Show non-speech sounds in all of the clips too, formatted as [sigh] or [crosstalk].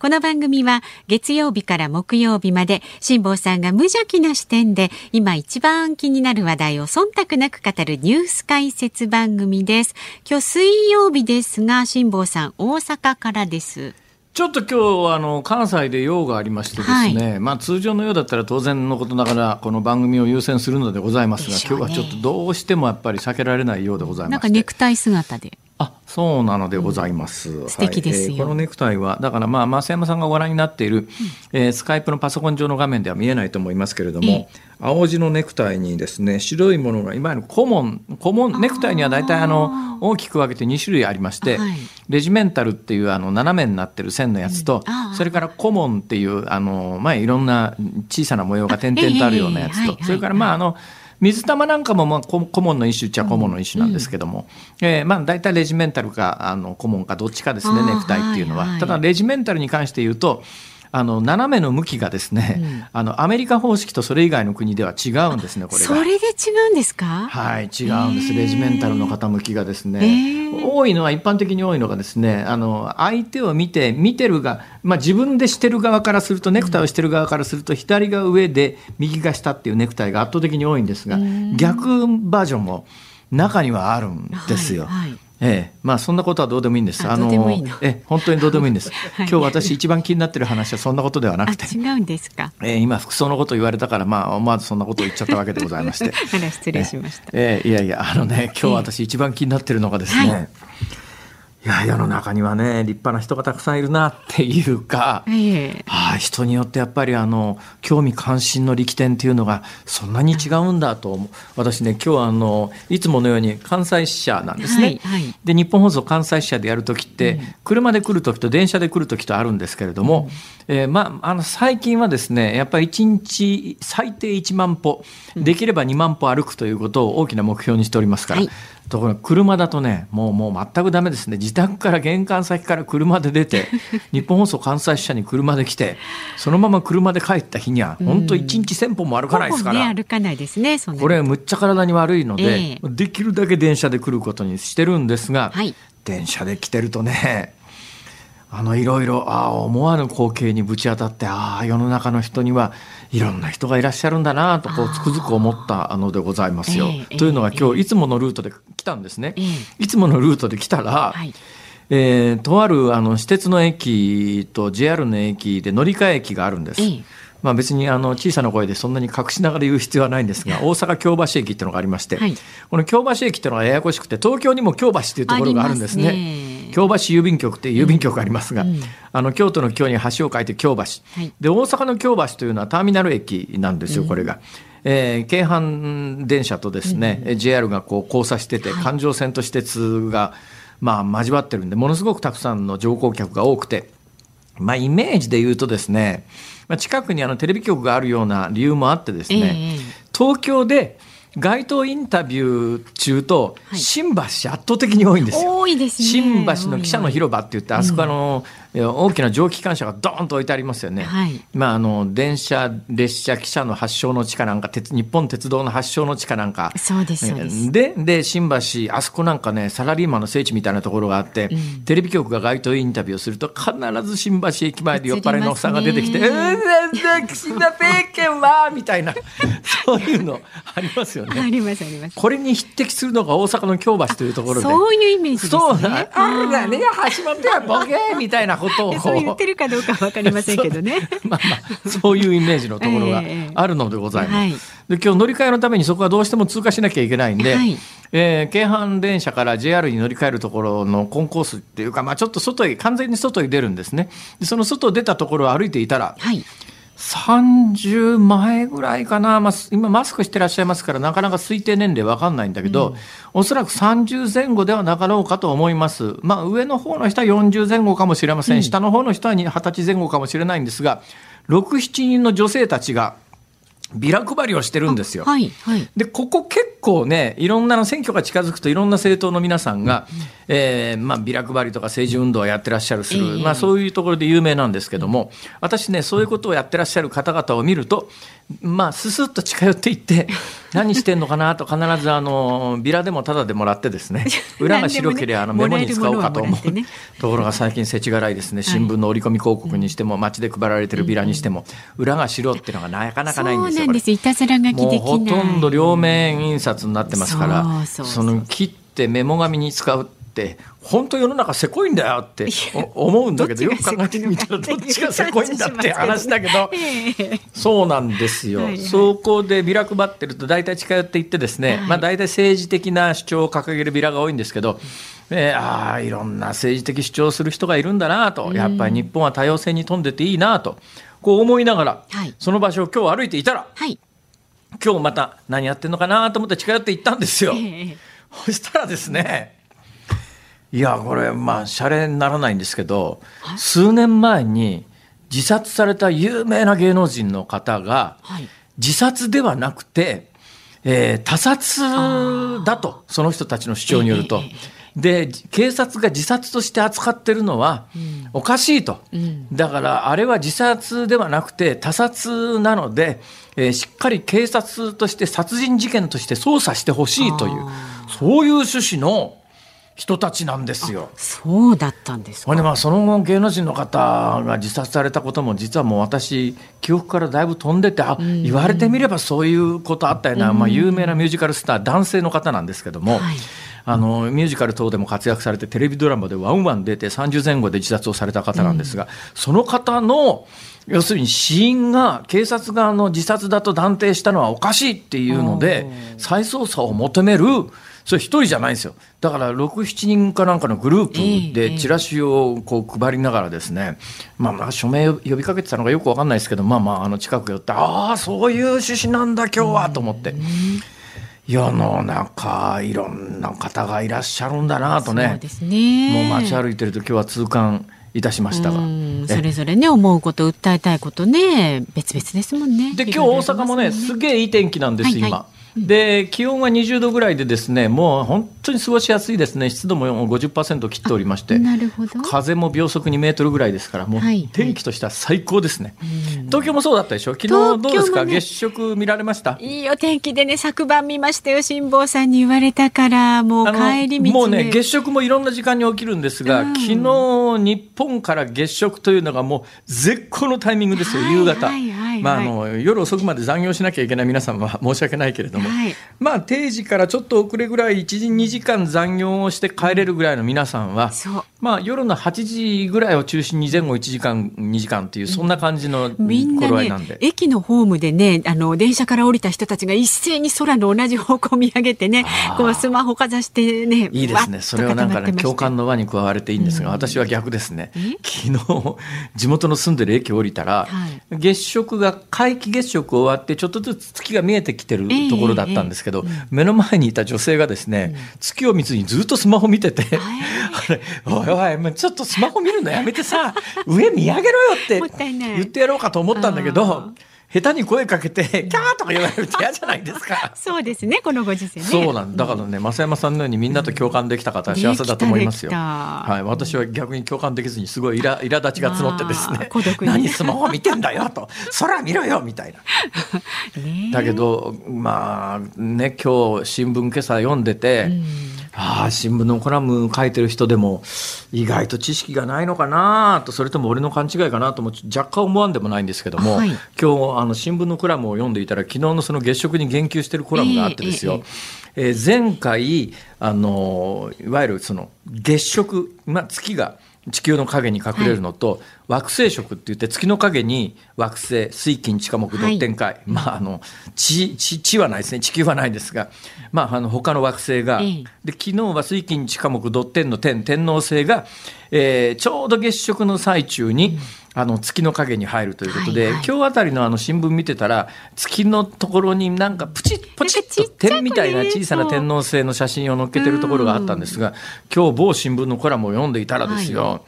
この番組は月曜日から木曜日まで辛坊さんが無邪気な視点で今一番気になる話題を忖度なく語るニュース解説番組です。今日水曜日ですが辛坊さん大阪からです。ちょっと今日あの関西で用がありましてですね、はい、まあ通常のようだったら当然のことながらこの番組を優先するのでございますが、ね、今日はちょっとどうしてもやっぱり避けられないようでございます。なんかネクタイ姿で。あそうなのでございます。うん、素敵ですよ、はい。えー、このネクタイはだからまあ増山さんがご覧になっている、うん、えー、スカイプのパソコン上の画面では見えないと思いますけれども、えー、青地のネクタイにですね白いものがいわゆるコモンコモンネクタイには大体あの大きく分けて2種類ありまして、はい、レジメンタルっていうあの斜めになってる線のやつと、うん、それからコモンっていうあのまあいろんな小さな模様が点々とあるようなやつと、それからまああの、水玉なんかもまあ顧問の一種っちゃ顧問の一種なんですけども、うん、えー、まあ大体レジメンタルかあの顧問かどっちかですねネクタイっていうのは、ただレジメンタルに関して言うとあの斜めの向きがですね、うん、あのアメリカ方式とそれ以外の国では違うんですねこれそれで違うんですか？はい違うんです。レジメンタルの傾きがですね、多いのは一般的に多いのがですねあの相手を見て見てるが、まあ、自分でしてる側からするとネクタイをしてる側からすると、左が上で右が下っていうネクタイが圧倒的に多いんですが逆バージョンも中にはあるんですよ。はいはいええ、まあそんなことはどうでもいいんです。あのえ本当にどうでもいいんです。[laughs] はい、今日私一番気になってる話はそんなことではなくて、違うんですか？えー、今服装のこと言われたからまあ思わずそんなことを言っちゃったわけでございまして。[laughs] あら失礼しました。ええいやいやあのね今日私一番気になってるのがですね。はいいや世の中にはね立派な人がたくさんいるなっていうか、えあ、人によってやっぱりあの興味関心の力点っていうのがそんなに違うんだと私ね今日あのいつものように関西支社なんですね。はいはい、で日本放送関西支社でやる時って、うん、車で来る時と電車で来る時とあるんですけれども、うん、えー、まあ、あの最近はですねやっぱり1日最低1万歩できれば2万歩歩くということを大きな目標にしておりますから、はいところが車だとねもうもう全くダメですね。自宅から玄関先から車で出て [laughs] 日本放送関西支社に車で来てそのまま車で帰った日には本当一日1,000歩も歩かないですから、ね、歩かないですねこれむっちゃ体に悪いので、えー、できるだけ電車で来ることにしてるんですが、はい、電車で来てるとねあのいろいろあ思わぬ光景にぶち当たってああ世の中の人にはいろんな人がいらっしゃるんだなとこうつくづく思ったのでございますよ。えー、というのが今日いつものルートで来たんですね。えー、いつものルートで来たら、はい、えー、とあるあの私鉄の駅と JR の駅で乗り換え駅があるんです。えーまあ、別にあの小さな声でそんなに隠しながら言う必要はないんですが大阪京橋駅っていうのがありまして、はい、この京橋駅っていうのはややこしくて東京にも京橋っていうところがあるんですね。京橋郵便局っていう郵便局がありますが、うん。あの京都の京に橋を書いて京橋、はい、で大阪の京橋というのはターミナル駅なんですよこれが。えー、京阪電車とですね、うん、JR がこう交差してて、環状線と私鉄が、まあ、交わってるんでものすごくたくさんの乗降客が多くて、まあ、イメージで言うとですね、まあ、近くにあのテレビ局があるような理由もあってですね、えー、東京で街頭インタビュー中と新橋圧倒的に多いんですよ。多いですね。新橋の記者の広場って言ってあそこあの、うん、大きな蒸気機関車がドーンと置いてありますよね。はい、まああの電車列車汽車の発祥の地かなんか鉄日本鉄道の発祥の地かなんか。そうですそうですでで新橋あそこなんかねサラリーマンの聖地みたいなところがあって、うん、テレビ局が街頭インタビューをすると必ず新橋駅前で酔っ払いのおっさんが出てきて「うん全然岸田政権は」みたいな [laughs] そういうのありますよね。ありますあります。これに匹敵するのが大阪の京橋というところで。そういうイメージですね。そうだ。あれだね、橋本やボケみたいなことを。[laughs] そう言ってるかどうかわかりませんけどね。[laughs] まあまあ、そういうイメージのところが [laughs] あるのでございます。えーはい、で今日乗り換えのためにそこはどうしても通過しなきゃいけないんで、はい、えー、京阪電車から JR に乗り換えるところのコンコースっていうか、まあ、ちょっと外へ完全に外へ出るんですね。でその外出たところを歩いていたら、はい30前ぐらいかな、まあ、今マスクしてらっしゃいますからなかなか推定年齢わかんないんだけど、うん、おそらく30前後ではなかろうかと思います、まあ、上の方の人は40前後かもしれません、うん、下の方の人は20歳前後かもしれないんですが67人の女性たちがビラ配りをしてるんですよ。はいはい、でここ結構ねいろんなの選挙が近づくといろんな政党の皆さんが、うん、えー、まあ、ビラ配りとか政治運動をやってらっしゃるする、えー、まあ、そういうところで有名なんですけども私ねそういうことをやってらっしゃる方々を見るとまあすすっと近寄っていって何してんのかなと必ずあのビラでもタダでもらってですね [laughs] 裏が白ければあのメモに使おうかと思う、ね、ところが最近世知辛いですね。新聞の折り込み広告にしても街で配られてるビラにしても裏が白っていうのがなかなかないんですよ。です。いたずら書きできない。ほとんど両面印刷になってますからその切ってメモ紙に使うって本当世の中せこいんだよって思うんだけどよ。く考えてみたらどっちがせこいんだって話だけど [laughs] そうなんですよ、そこでビラ配ってると大体近寄っていってですね、まあ、大体政治的な主張を掲げるビラが多いんですけど、えー、ああいろんな政治的主張をする人がいるんだなと。やっぱり日本は多様性に富んでていいなと。こう思いながら、その場所を今日歩いていたら、はい、今日また何やってんのかなと思って近寄って行ったんですよ。そしたらですねいやこれまあシャレにならないんですけど数年前に自殺された有名な芸能人の方が、自殺ではなくて、えー、他殺だとその人たちの主張によると。で警察が自殺として扱ってるのはおかしいと、うん、だからあれは自殺ではなくて他殺なので、えー、しっかり警察として殺人事件として捜査してほしいというそういう趣旨の人たちなんですよ。そうだったんですか。まあその後芸能人の方が自殺されたことも実はもう私記憶からだいぶ飛んでてあ、言われてみればそういうことあったよな、まあ有名なミュージカルスター男性の方なんですけども。はいあのミュージカル等でも活躍されてテレビドラマでワンワン出て30前後で自殺をされた方なんですが、うん、その方の要するに死因が警察側の自殺だと断定したのはおかしいっていうので再捜査を求めるそれ一人じゃないんですよ。だから6、7人かなんかのグループでチラシをこう配りながらですね、まあまあ署名呼びかけてたのがよくわかんないですけど、まあまああの近く寄って、ああ、そういう趣旨なんだ今日はと思って。世の中いろんな方がいらっしゃるんだなとね。ね。もう街歩いてると今日は痛感いたしましたが。それぞれね思うこと訴えたいことね別々ですもんね。で今日大阪もね。すげえいい天気なんです、はいはい、今。で気温は20度ぐらいでですねもう本当に過ごしやすいですね。湿度も50%切っておりまして。なるほど。風も秒速2メートルぐらいですからもう天気としては最高ですね、はい。はい、東京もそうだったでしょ？昨日どうですか、ね、月食見られました？いいお天気でね昨晩見ましたよ辛坊さんに言われたからもう帰り道もうね月食もいろんな時間に起きるんですが、うん、昨日日本から月食というのがもう絶好のタイミングですよ、夕方、はいはいまあ、あの夜遅くまで残業しなきゃいけない皆さんは申し訳ないけれども、はい、まあ定時からちょっと遅れぐらい1時2時間残業をして帰れるぐらいの皆さんは、まあ、夜の8時ぐらいを中心に前後1時間2時間っていうそんな感じの頃合いなんで、ね、駅のホームでねあの電車から降りた人たちが一斉に空の同じ方向を見上げてねこうスマホかざしてねいいですね。それはなんかね共感の輪に加われていいんですが、うん、私は逆ですね。昨日地元の住んでる駅降りたら、はい、月食が皆既月食終わってちょっとずつ月が見えてきてるところだったんですけど、目の前にいた女性がですね、うん、月を見ずにずっとスマホ見てて、[laughs] あれおいおいちょっとスマホ見るのやめてさ上見上げろよって言ってやろうかと思ったんだけど。下手に声かけて、[laughs] キャーとか言われると嫌じゃないですか。そうですね、このご時世ね。そうなんだからね、増山さんのようにみんなと共感できた方は幸せだと思いますよ。はい、私は逆に共感できずにすごい苛苛立ちが募ってですね、何スマホ見てんだよと、[laughs] 空見ろよみたいな。[laughs] だけど、まあね、今日新聞今朝読んでて、ああ新聞のコラム書いてる人でも意外と知識がないのかなとそれとも俺の勘違いかなとも若干思わんでもないんですけども、はい、今日あの新聞のコラムを読んでいたら昨日のその月食に言及してるコラムがあってですよ、えーえー、えー、前回あのいわゆるその月食、まあ、月が地球の影に隠れるのと、はい、惑星食って言って月の影に惑星水金地下木土天海、はい、まああの地地地はないですね。地球はないですが、まあ、あの他の惑星が、で昨日は水金地下木土天の天天王星が、えー、ちょうど月食の最中に、うんあの月の影に入るということで、はいはい、今日あたりのあの新聞見てたら月のところになんかプチッポチッと点みたいな小さな天王星の写真を載っけてるところがあったんですが今日某新聞のコラムを読んでいたらですよ、はい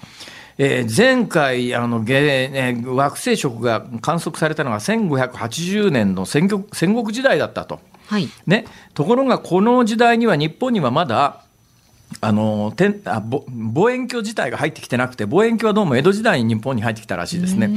えー、前回あの、えー、惑星食が観測されたのが1580年の戦国戦国時代だったと。はい。ね、ところがこの時代には日本にはまだあの天あ望遠鏡自体が入ってきてなくて望遠鏡はどうも江戸時代に日本に入ってきたらしいですね。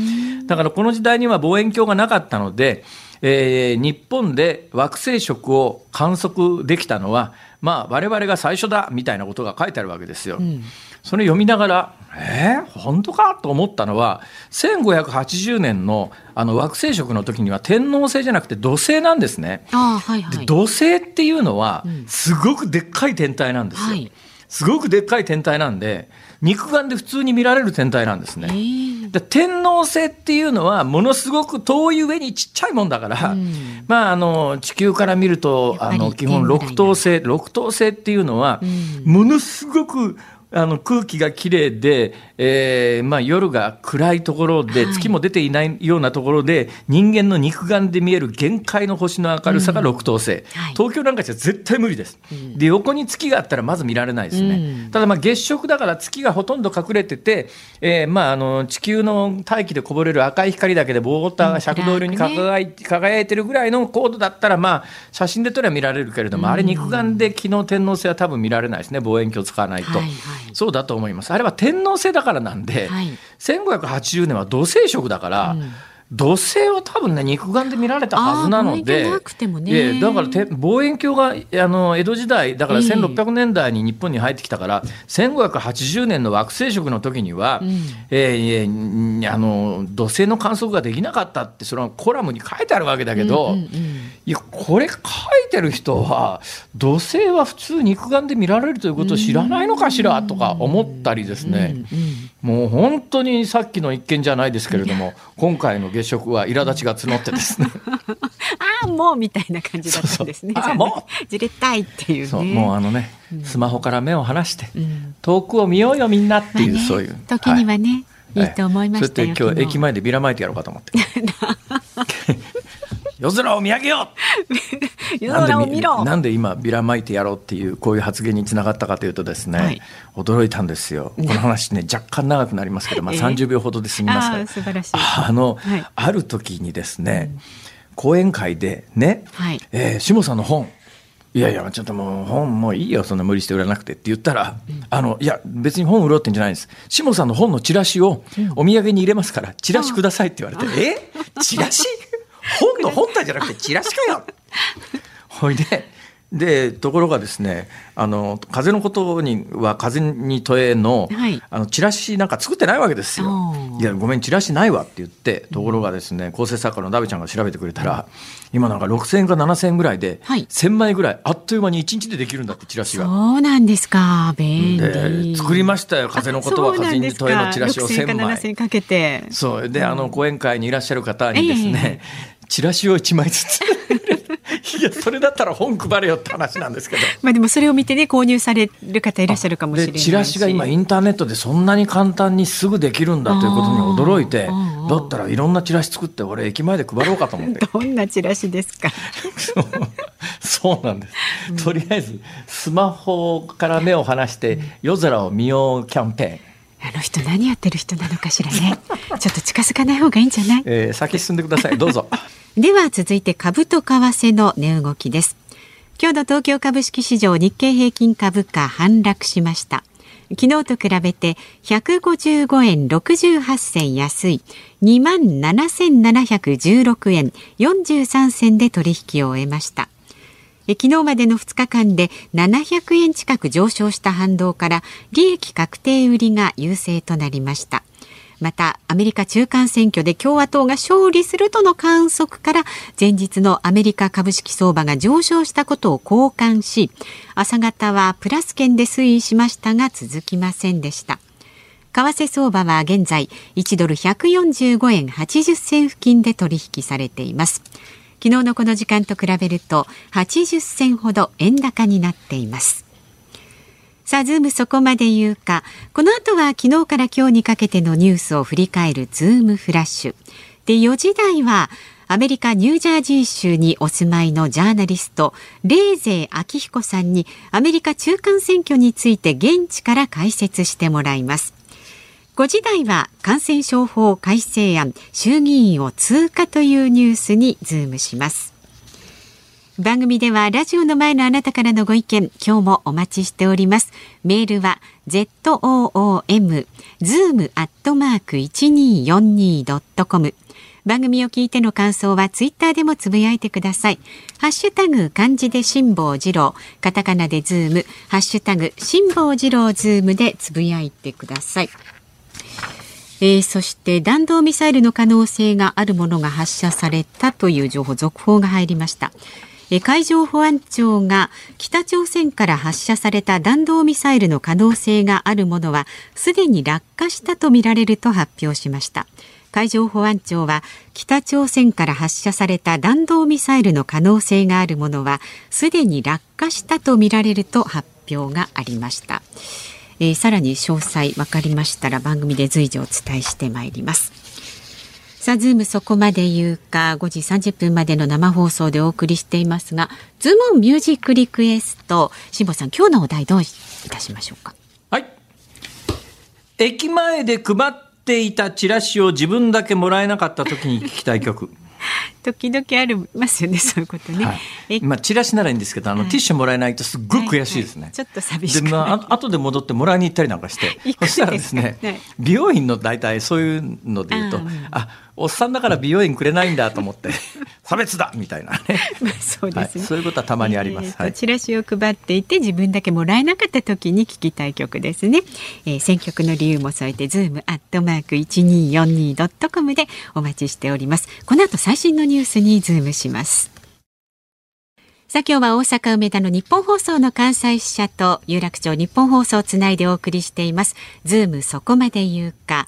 だからこの時代には望遠鏡がなかったので、えー、日本で惑星食を観測できたのはまあ我々が最初だみたいなことが書いてあるわけですよ。うん、それ読みながらえー、本当かと思ったのは1580年のあの惑星食の時には天王星じゃなくて土星なんですね。はいはい、土星っていうのはすごくでっかい天体なんですよ。はい、すごくでっかい天体なんで肉眼で普通に見られる天体なんですね。で天王星っていうのはものすごく遠い上にちっちゃいもんだから、うん、まああの地球から見るとあの基本六等星六等星っていうのは、ものすごくあの空気がきれいで、えーまあ、夜が暗いところで、月も出ていないようなところで、人間の肉眼で見える限界の星の明るさが六等星、うんはい、東京なんかじゃ絶対無理です、うん、で横に月があったらまず見られないですね、うん、ただまあ月食だから月がほとんど隠れてて、えーまあ、あの地球の大気でこぼれる赤い光だけでボーターが赤道色に輝い,、輝いてるぐらいの高度だったら、まあ、写真で撮れば見られるけれども、あれ肉眼で昨日天王星は多分見られないですね。望遠鏡使わないと。はいはいそうだと思います。あれは天皇星だからなんで、はい、1580年は土星食だから、うん土星は多分ね肉眼で見られたはずなので、ね、だから望遠鏡があの江戸時代だから1600年代に日本に入ってきたから、えー、1580年の惑星食の時には、うん、えー、あの土星の観測ができなかったってそのコラムに書いてあるわけだけど、うんうんうん、いやこれ書いてる人は土星は普通肉眼で見られるということを知らないのかしらとか思ったりですね、うんうん、もう本当にさっきの一件じゃないですけれども今回の月食は苛立ちが募ってですね。[laughs] ああもうみたいな感じだったんですね。そうもう。じれったいっていう、ね、もうあのね、うん、スマホから目を離して、うん、遠くを見ようよみんなっていう、まあね、そういう。時にはね、はい、いいと思いましたよ。そ今日駅前でビラまいてやろうかと思って。[laughs] 夜空を見上げよう夜空を見ろ！なんで今ビラまいてやろうっていうこういう発言につながったかというとですね、はい、驚いたんですよ。この話ね若干長くなりますけど、まあ、30秒ほどで済みますから、えー、素晴らしい。あの、はい、ある時にですね、うん、講演会でね、はい。えー、下さんの本。いやいや、ちょっともう本もういいよ、そんな無理して売らなくてって言ったら、うん、あの、いや、別に本売ろうってんじゃないんです。下さんの本のチラシをお土産に入れますから、チラシくださいって言われて、え？チラシ？本の本体じゃなくてチラシかよ。[laughs] ほいででところがですねあの風のことには風に問えのはい、あのチラシなんか作ってないわけですよ。いやごめんチラシないわって言ってところがですね構成作家のダビちゃんが調べてくれたら今なんか6,000円か7,000円ぐらいで、はい、1,000枚ぐらいあっという間に1日でできるんだってチラシが。そうなんですか。便利。作りましたよ風のことは。風に問えのチラシを1,000枚。かけて。そう。であの講演会にいらっしゃる方にですね、えーチラシを1枚ずつ。[laughs] いやそれだったら本配れよって話なんですけど。[laughs] まあでもそれを見てね購入される方いらっしゃるかもしれないチラシが今インターネットでそんなに簡単にすぐできるんだということに驚いてだったらいろんなチラシ作って俺駅前で配ろうかと思って。[laughs] どんなチラシですか？そうなんです、とりあえずスマホから目を離して夜空を見ようキャンペーンあの人何やってる人なのかしらね。[laughs] ちょっと近づかない方がいいんじゃない？えー、先進んでください。どうぞ。[laughs] では続いて株と為替の値動きです。今日の東京株式市場日経平均株価反落しました。昨日と比べて155円68銭安い2万7716円43銭で取引を終えました。昨日までの2日間で700円近く上昇した反動から利益確定売りが優勢となりました。またアメリカ中間選挙で共和党が勝利するとの観測から前日のアメリカ株式相場が上昇したことを好感し朝方はプラス圏で推移しましたが続きませんでした。為替相場は現在1ドル145円80銭付近で取引されています。昨日のこの時間と比べると80銭ほど円高になっています。さあズームそこまで言うか。この後は昨日から今日にかけてのニュースを振り返るズームフラッシュ。で4時台はアメリカニュージャージー州にお住まいのジャーナリストレーゼー明彦さんにアメリカ中間選挙について現地から解説してもらいます。5時台は感染症法改正案衆議院を通過というニュースにズームします番組ではラジオの前のあなたからのご意見今日もお待ちしておりますメールは zoom zoom アットマーク 1242.com 番組を聞いての感想はツイッターでもつぶやいてください。ハッシュタグ漢字で辛坊治郎、カタカナでズーム、ハッシュタグ辛坊治郎ズームでつぶやいてください。えー、そして弾道ミサイルの可能性があるものが発射されたという情報続報が入りました。海上保安庁が北朝鮮から発射された弾道ミサイルの可能性があるものはすでに落下したとみられると発表しました海上保安庁は北朝鮮から発射された弾道ミサイルの可能性があるものはすでに落下したとみられると発表がありましたえー、さらに詳細分かりましたら番組で随時お伝えしてまいりますさあ、ズームそこまで言うか、5時30分までの生放送でお送りしていますが、ズームミュージックリクエスト、辛坊さん、今日のお題どういたしましょうか？はい。駅前で配っていたチラシを自分だけもらえなかった時に聞きたい曲。[laughs] 時々ありますよねそういうことね、はい、まあチラシならいいんですけどあの、はい、ティッシュもらえないとすっごい悔しいですね、はいはい、ちょっと寂しいでまあ後で戻ってもらいに行ったりなんかして [laughs] そしたらですね、美容院の大体そういうので言うとあおっさんだから美容院くれないんだと思って [laughs] 差別だみたいなね。まあそうですね、はい、そういうことはたまにあります、えーはい、チラシを配っていて自分だけもらえなかった時に聞きたい曲ですね、えー、選曲の理由も添えてズームアットマーク 1242.com でお待ちしております。この後最新のニニュースにズームします。さあ今日は大阪梅田のニッポン放送の関西支社と有楽町ニッポン放送をつないでお送りしています。ズームそこまで言うか。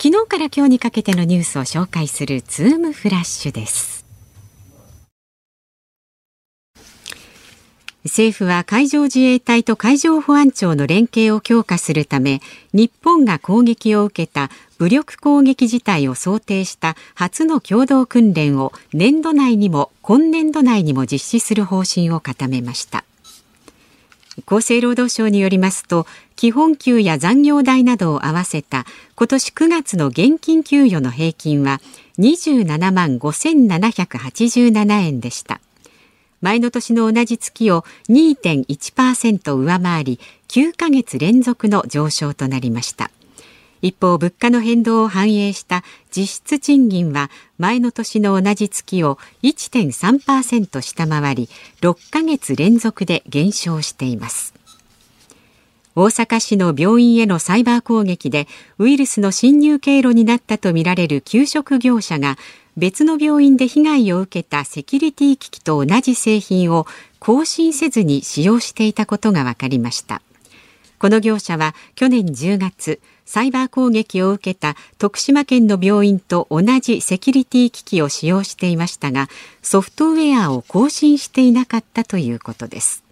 昨日から今日にかけてのニュースを紹介するズームフラッシュです。政府は海上自衛隊と海上保安庁の連携を強化するため日本が攻撃を受けた武力攻撃事態を想定した初の共同訓練を年度内にも今年度内にも実施する方針を固めました。厚生労働省によりますと基本給や残業代などを合わせた今年9月の現金給与の平均は27万5787円でした。前の年の同じ月を2.1%上回り9ヶ月連続の上昇となりました。一方物価の変動を反映した実質賃金は前の年の同じ月を1.3%下回り6ヶ月連続で減少しています。大阪市の病院へのサイバー攻撃でウイルスの侵入経路になったとみられる給食業者が別の病院で被害を受けたセキュリティ機器と同じ製品を更新せずに使用していたことが分かりました。この業者は去年10月サイバー攻撃を受けた徳島県の病院と同じセキュリティ機器を使用していましたがソフトウェアを更新していなかったということです。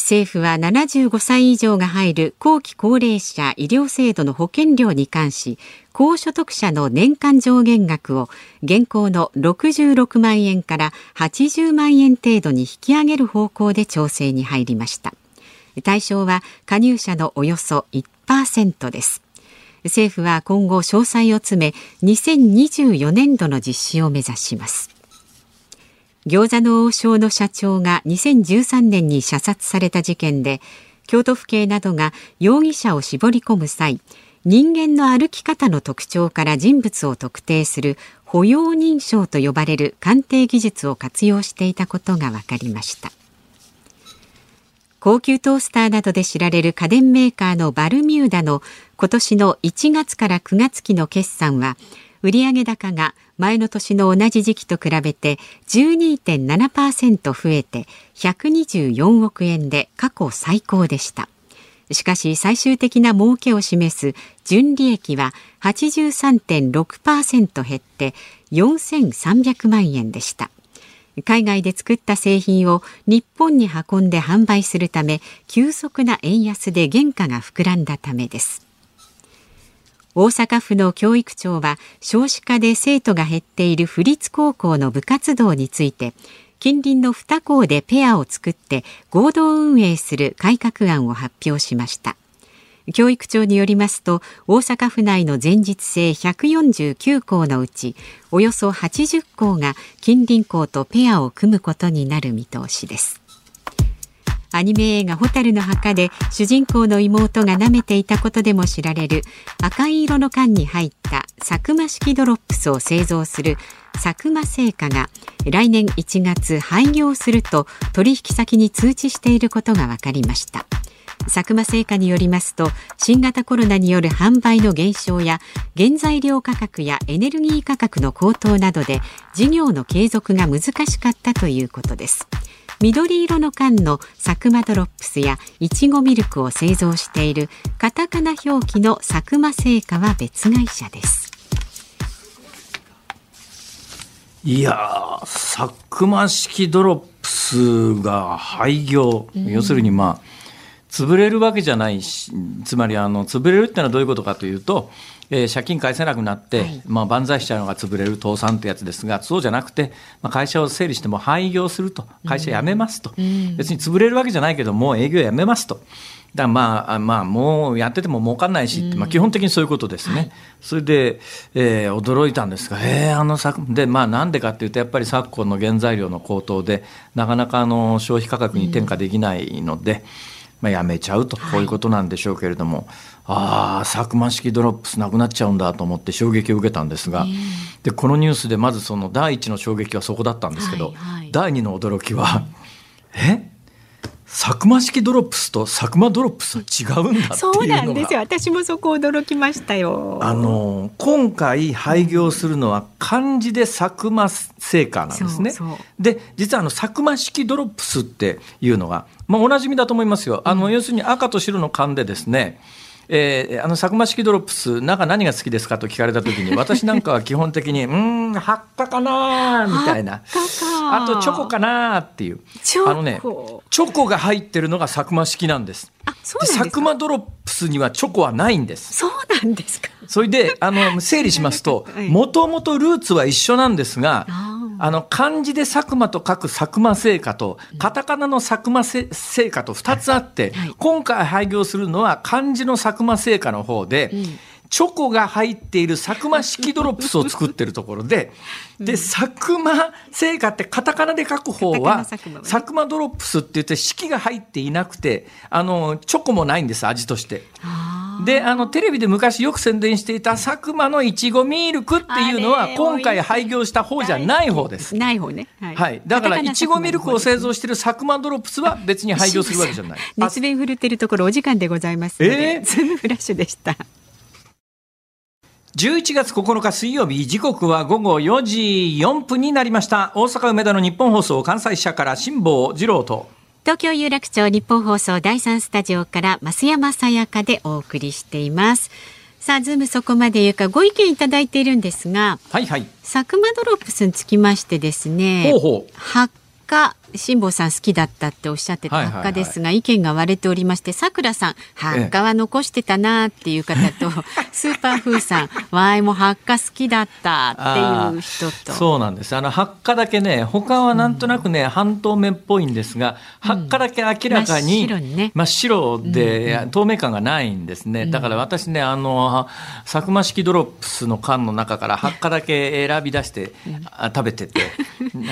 政府は75歳以上が入る後期高齢者医療制度の保険料に関し高所得者の年間上限額を現行の66万円から80万円程度に引き上げる方向で調整に入りました。対象は加入者のおよそ1%です。政府は今後詳細を詰め2024年度の実施を目指します。餃子の王将の社長が2013年に射殺された事件で京都府警などが容疑者を絞り込む際人間の歩き方の特徴から人物を特定する歩容認証と呼ばれる鑑定技術を活用していたことが分かりました。高級トースターなどで知られる家電メーカーのバルミューダの今年の1月から9月期の決算は売上高が前の年の同じ時期と比べて12.7%増えて124億円で過去最高でした。しかし最終的な儲けを示す純利益は83.6%減って4300万円でした。海外で作った製品を日本に運んで販売するため急速な円安で原価が膨らんだためです。大阪府の教育庁は少子化で生徒が減っている府立高校の部活動について近隣の2校でペアを作って合同運営する改革案を発表しました。教育庁によりますと大阪府内の前日制149校のうちおよそ80校が近隣校とペアを組むことになる見通しです。アニメ映画「蛍の墓」で主人公の妹が舐めていたことでも知られる赤い色の缶に入ったサクマ式ドロップスを製造する佐久間製菓が来年1月廃業すると取引先に通知していることが分かりました。佐久間製菓によりますと新型コロナによる販売の減少や原材料価格やエネルギー価格の高騰などで事業の継続が難しかったということです。緑色の缶の佐久間ドロップスやいちごミルクを製造しているカタカナ表記の佐久間製菓は別会社です。いや佐久間式ドロップスが廃業、うん、要するにまあ潰れるわけじゃないしつまりあの潰れるってのはどういうことかというと、えー、借金返せなくなって、はい、まあ、万歳しちゃうのが潰れる倒産ってやつですがそうじゃなくて、まあ、会社を整理しても廃業すると。会社辞めますと、うん、別に潰れるわけじゃないけどもう営業辞めますと。だまあ、まあ、もうやってても儲かんないし、うん、まあ、基本的にそういうことですね。はい、それで、えー、驚いたんですが、えー、あの昨、で、まあ、なんでかっていうと、やっぱり昨今の原材料の高騰で、なかなかあの消費価格に転嫁できないので、うん、まあ、やめちゃうと、こういうことなんでしょうけれども、はい、ああ、佐久間式ドロップスなくなっちゃうんだと思って衝撃を受けたんですが、で、このニュースでまずその第一の衝撃はそこだったんですけど、第二の驚きは、え？佐久間式ドロップスと佐久間ドロップスは違うんだそうなんですよ。私もそこ驚きましたよ。あの今回廃業するのは漢字で佐久間製菓なんですね。で実はあの佐久間式ドロップスっていうのが、まあ、おなじみだと思いますよあの、要するに赤と白の缶でですねえー、あの佐久間式ドロップス中何が好きですかと聞かれた時に [laughs] 私なんかは基本的にうんハッカかなみたいなあとチョコかなっていうあのねチョコが入ってるのが佐久間式なんです。あそう佐久間ドロップスにはチョコはないんです。そうなんですか？それであの整理しますともともとルーツは一緒なんですが。あの漢字で佐久間と書く佐久間製菓とカタカナのサクマ製菓と2つあって、今回廃業するのは漢字の佐久間製菓の方で、チョコが入っている佐久間式ドロップスを作ってるところで、で、サクマ製菓ってカタカナで書く方は、サクマドロップスって言って式が入っていなくて、あの、チョコもないんです、味として。で、あの、テレビで昔よく宣伝していたサクマのいちごミルクっていうのは、今回廃業した方じゃない方です。ない方ね。はい。はい、だから、いちごミルクを製造しているサクマドロップスは別に廃業するわけじゃない。[laughs] 熱弁振るってるところお時間でございますので、えー、ズームフラッシュでした。11月9日水曜日時刻は午後4時4分になりました大阪梅田のニッポン放送関西支社から辛坊治郎と東京有楽町ニッポン放送第三スタジオから増山さやかでお送りしています。さあズームそこまで言うかご意見いただいているんですがはいはい。佐久間ドロップスにつきましてですねほうほう。発火辛坊さん好きだったっておっしゃってたハッカですが、意見が割れておりましてさくらさんハッカは残してたなっていう方と、スーパーフーさんわいもハッカ好きだったっていう人とそうなんですあのハッカだけね他はなんとなくね、半透明っぽいんですがハッカだけ明らかに、真っ白で、透明感がないんですね、だから私ねあの佐久間式ドロップスの缶の中からハッカだけ選び出して、食べてて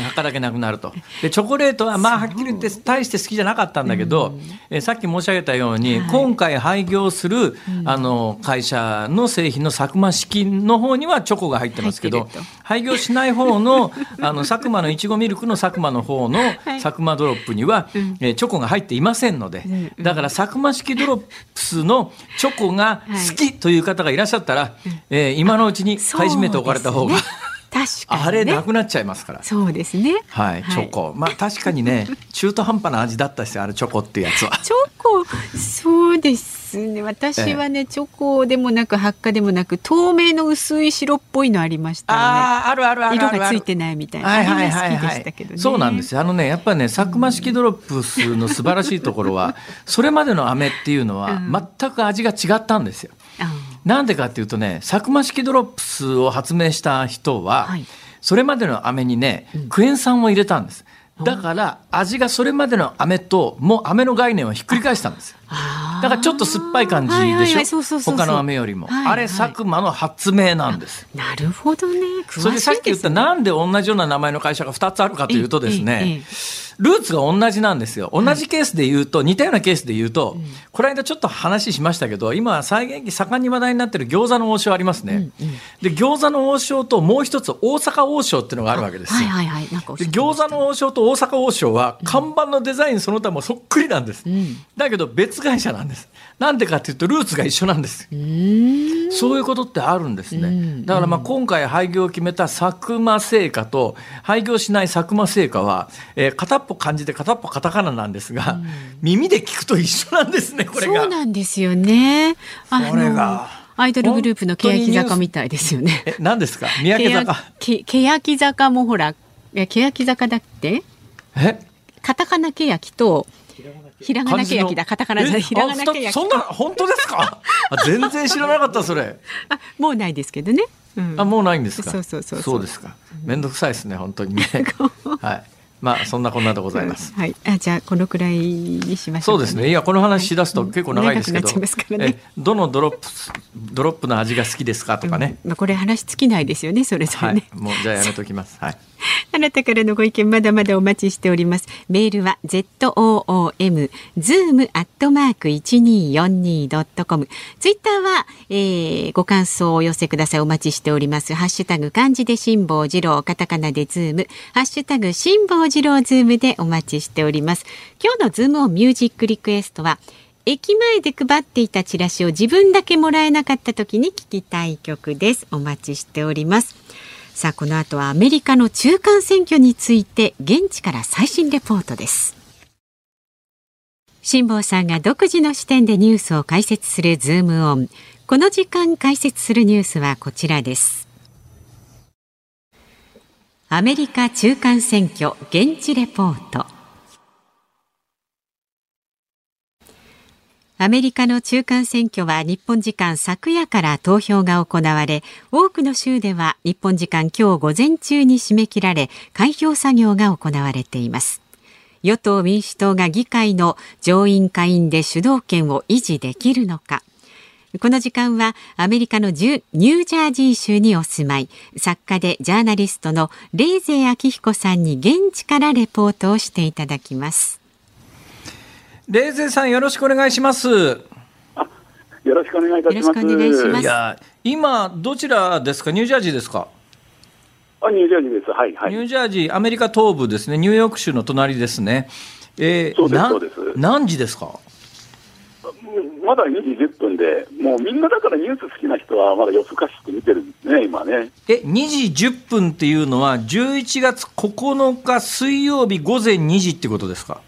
発火だけなくなるとでチョコレートはまあはっきり言って大して好きじゃなかったんだけど、えさっき申し上げたように、今回廃業する、あの会社の製品の佐久間式の方にはチョコが入ってますけど廃業しない方の [laughs] あの佐久間のいちごミルクの佐久間の方の佐久間ドロップには、えチョコが入っていませんのでだから佐久間式ドロップスのチョコが好きという方がいらっしゃったら、え今のうちに買い占めておかれた方が。確かに、ね、あれなくなっちゃいますから。そうですね。はい、チョコ。まあ確かにね [laughs] 中途半端な味だったですよあれチョコっていうやつは。チョコそうですね。私はね、チョコでもなく発火でもなく透明の薄い白っぽいのありましたよね。ああるあるある色がついてないみたいなはいはいはい、はい、そうなんです。よあのねやっぱりね佐久間式ドロップスの素晴らしいところは [laughs] それまでの飴っていうのは全く味が違ったんですよ、うんなんでかっていうとね佐久間式ドロップスを発明した人は、はい、それまでの飴にねクエン酸を入れたんです。だから味がそれまでの飴ともう飴の概念をひっくり返したんです。だからちょっと酸っぱい感じでしょ？他の飴よりも、はいはい、あれ佐久間の発明なんです。なるほどね、ね、それさっき言ったなんで同じような名前の会社が2つあるかというとですね、ルーツが同じなんですよ。同じケースで言うと、似たようなケースで言うと、この間ちょっと話しましたけど、今、再現期盛んに話題になってる餃子の王将ありますね。で、餃子の王将ともう一つ大阪王将っていうのがあるわけです。よ。はいはいはい。で餃子の王将と大阪王将は、看板のデザインその他もそっくりなんです。だけど別会社なんです。なんでかっていうと、ルーツが一緒なんです。そういうことってあるんですね。だからまあ今回廃業を決めた佐久間製菓と、廃業しない佐久間製菓は、えー、片歩漢字で片っぽカタカナなんですが、うん、耳で聞くと一緒なんですねこれが。そうなんですよね。これが。アイドルグループの欅坂みたいですよね。え、何ですか？三宅坂。欅坂もほら、欅坂だって？え？カタカナ欅と、ひらがな欅だ、カタカナじゃひらがな欅。そんな、本当ですか？全然知らなかった、それ。あ、もうないですけどね。うん、あ、もうないんですか？そうそうそうそうですか。めんどくさいですね、本当にね。[laughs] はい。まあそんなこんなでございます。はい。あじゃあこのくらいにしましょう、ね、そうですね。いやこの話しだすと結構長いですけど、ね、えどのドロップドロップの味が好きですか？とかね。うん、まあこれ話尽きないですよね。それぞれね。はい、もうじゃあやめときます。はい。[laughs] あなたからのご意見まだまだお待ちしております。メールは z o o m zoom アットマーク一二四二ドットコム。ツイッターは、えー、ご感想をお寄せください。お待ちしております。ハッシュタグ漢字で辛坊治郎、カタカナでズーム、ハッシュタグ辛坊治郎ズームでお待ちしております。今日のズームオンミュージックリクエストは。駅前で配っていたチラシを自分だけもらえなかった時に聴きたい曲です。お待ちしております。さあこの後はアメリカの中間選挙について現地から最新レポートです。辛坊さんが独自の視点でニュースを解説するズームオン。この時間解説するニュースはこちらです。アメリカ中間選挙現地レポート。アメリカの中間選挙は日本時間昨夜から投票が行われ、多くの州では日本時間今日午前中に締め切られ、開票作業が行われています。与党民主党が議会の上院下院で主導権を維持できるのか。この時間はアメリカのニュージャージー州にお住まい、作家でジャーナリストのレイゼー明彦さんに現地からレポートをしていただきます。レーゼさんよろしくお願いします。よろしくお願いいたします。いや、今どちらですか、ニュージャージーですか？あ、ニュージャージーです。はい、はい。ニュージャージー、アメリカ東部ですね、ニューヨーク州の隣ですね。えー、そうです、そうです。何時ですか？まだ2時10分で、もうみんなだからニュース好きな人はまだ夜更かして見てるんですね、今ね。え、2時10分っていうのは、11月9日水曜日午前2時ってことですか？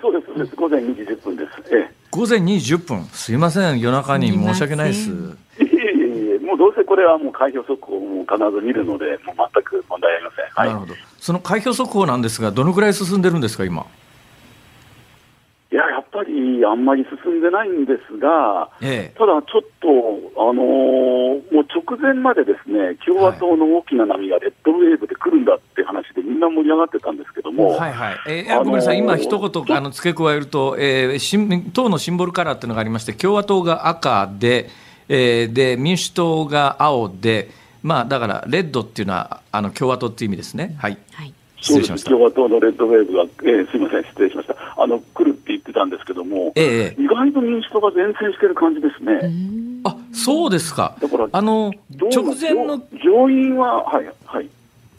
あ、そうです、そうです。午前2時10分です。ええ。午前2時10分。すいません、夜中に申し訳ないです。いえいえいえ、もうどうせこれはもう開票速報も必ず見るので、もう全く問題ありません。はい、なるほど。その開票速報なんですが、どのくらい進んでるんですか、今？いや、やっぱりあんまり進んでないんですが、ええ、ただちょっと、あのー、もう直前までですね、共和党の大きな波がレッドウェーブで来るんだって話で、みんな盛り上がってたんですけども、はいはい。えー、ごめんなさい、今、一言あの付け加えると、えー、党のシンボルカラーっていうのがありまして、共和党が赤で、えー、で民主党が青で、まあ、だからレッドっていうのはあの共和党っていう意味ですね。はい、はい。失礼しました。共和党のレッドウェーブが、えー、すみません、失礼しました、あの来るってたんですけども、ええ、意外と民主党が前線してる感じですね。あそうですか、だからあの直前の上院は、はいはい、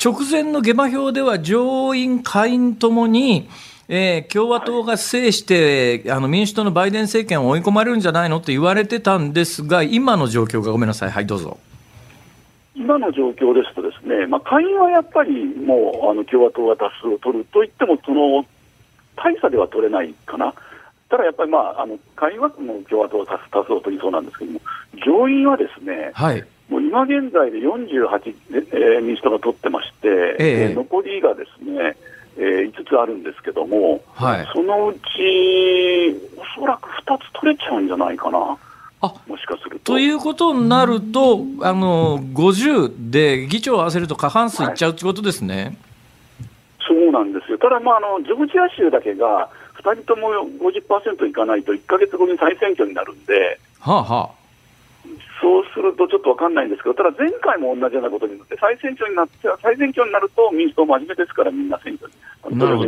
直前の下馬評では、上院、下院ともに、えー、共和党が制して、はい、あの民主党のバイデン政権を追い込まれるんじゃないのって言われてたんですが、今の状況がごめんなさい、はい、どうぞ。今の状況ですと、ですね、まあ、下院はやっぱりもうあの共和党が多数を取るといっても、その大差では取れないかな、ただやっぱり、まあ、あの下院はもう共和党は多数を取りそうなんですけども、上院はですね、はい、もう今現在で48、えー、民主党が取ってまして、ええー、残りがですね、えー、5つあるんですけども、はい、そのうち、おそらく2つ取れちゃうんじゃないかな。あもしかすると。ということになると、あの50で議長を合わせると過半数いっちゃうってことですね。はい、そうなんですよ、ただ、まあ、あのジョージア州だけが2人とも50%いかないと、1か月後に再選挙になるんで、はあはあ、そうするとちょっと分かんないんですけど、ただ前回も同じようなことになって、再選挙になって、再選挙になると民主党真面目ですから、みんな選挙に、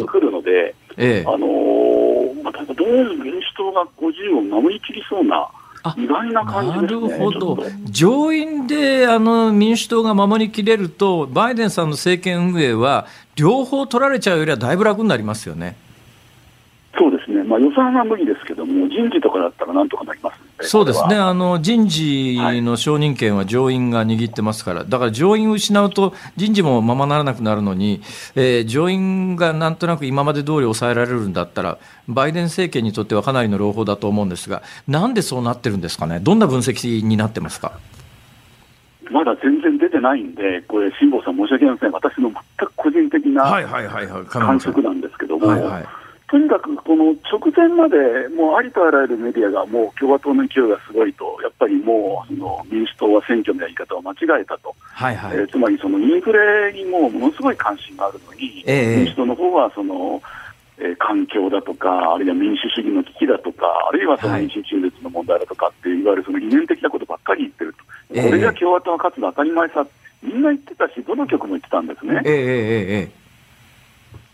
来るので、ええ、あのー、まあ、どうも民主党が50を守りきりそうな。意外な感じ、ね、なるほど、上院であの民主党が守りきれると、バイデンさんの政権運営は、両方取られちゃうよりはだいぶ楽になりますよね。そうですね、まあ、予算は無理ですけども、人事とかだったらなんとかなりますそうですね。あの、人事の承認権は上院が握ってますから、だから上院を失うと、人事もままならなくなるのに、えー、上院がなんとなく今まで通り抑えられるんだったら、バイデン政権にとってはかなりの朗報だと思うんですが、なんでそうなってるんですかね、どんな分析になってますか？まだ全然出てないんで、これ、辛坊さん、申し訳ありません、私の全く個人的な感触なんですけども。はいはいはいとにかくこの直前まで、もうありとあらゆるメディアが、もう共和党の勢いがすごいと、やっぱりもうその民主党は選挙のやり方を間違えたと、はいはい、えー、つまりそのインフレにもものすごい関心があるのに、えー、民主党の方はその、えー、環境だとか、あるいは民主主義の危機だとか、あるいはその民主中絶の問題だとかっていわゆるその理念的なことばっかり言ってると、これが共和党が勝つのは当たり前さ、みんな言ってたし、どの局も言ってたんですね。えーえー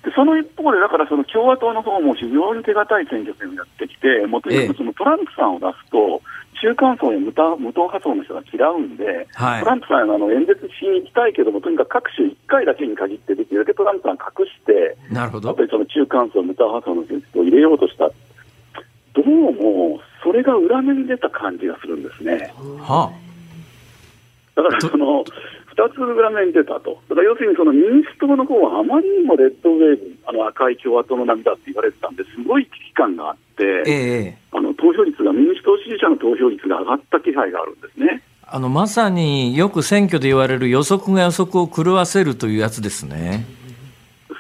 でその一方で、だからその共和党の方も非常に手堅い選挙戦をやってきて、もとにかくそのトランプさんを出すと、中間層や無党無党派層の人が嫌うんで、はい、トランプさんあの演説しに行きたいけども、とにかく各種1回だけに限って、できるだけトランプさん隠して、なるほど。やっぱりその中間層、無党派層の人を入れようとした、どうもそれが裏目に出た感じがするんですね。はあ、だからその2つ裏面に出たと、だから要するにその民主党の方はあまりにもレッドウェーブ、あの赤い共和党の波だって言われてたんで、すごい危機感があって、えー、あの投票率が、民主党支持者の投票率が上がった気配があるんですね。あのまさによく選挙で言われる予測が予測を狂わせるというやつですね。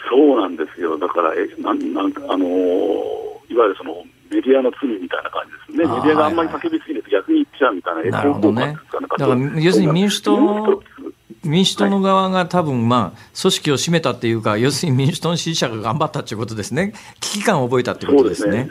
そうなんですよ、だからえなんなんか、あのいわゆるそのメディアの罪みたいな感じですね、メディアがあんまり叫びすぎると逆に言っちゃうみたいな、なるほどね、だから要するに民主党民主党の側が多分まあ組織を占めたっていうか、要するに民主党の支持者が頑張ったということですね、危機感を覚えたということですね。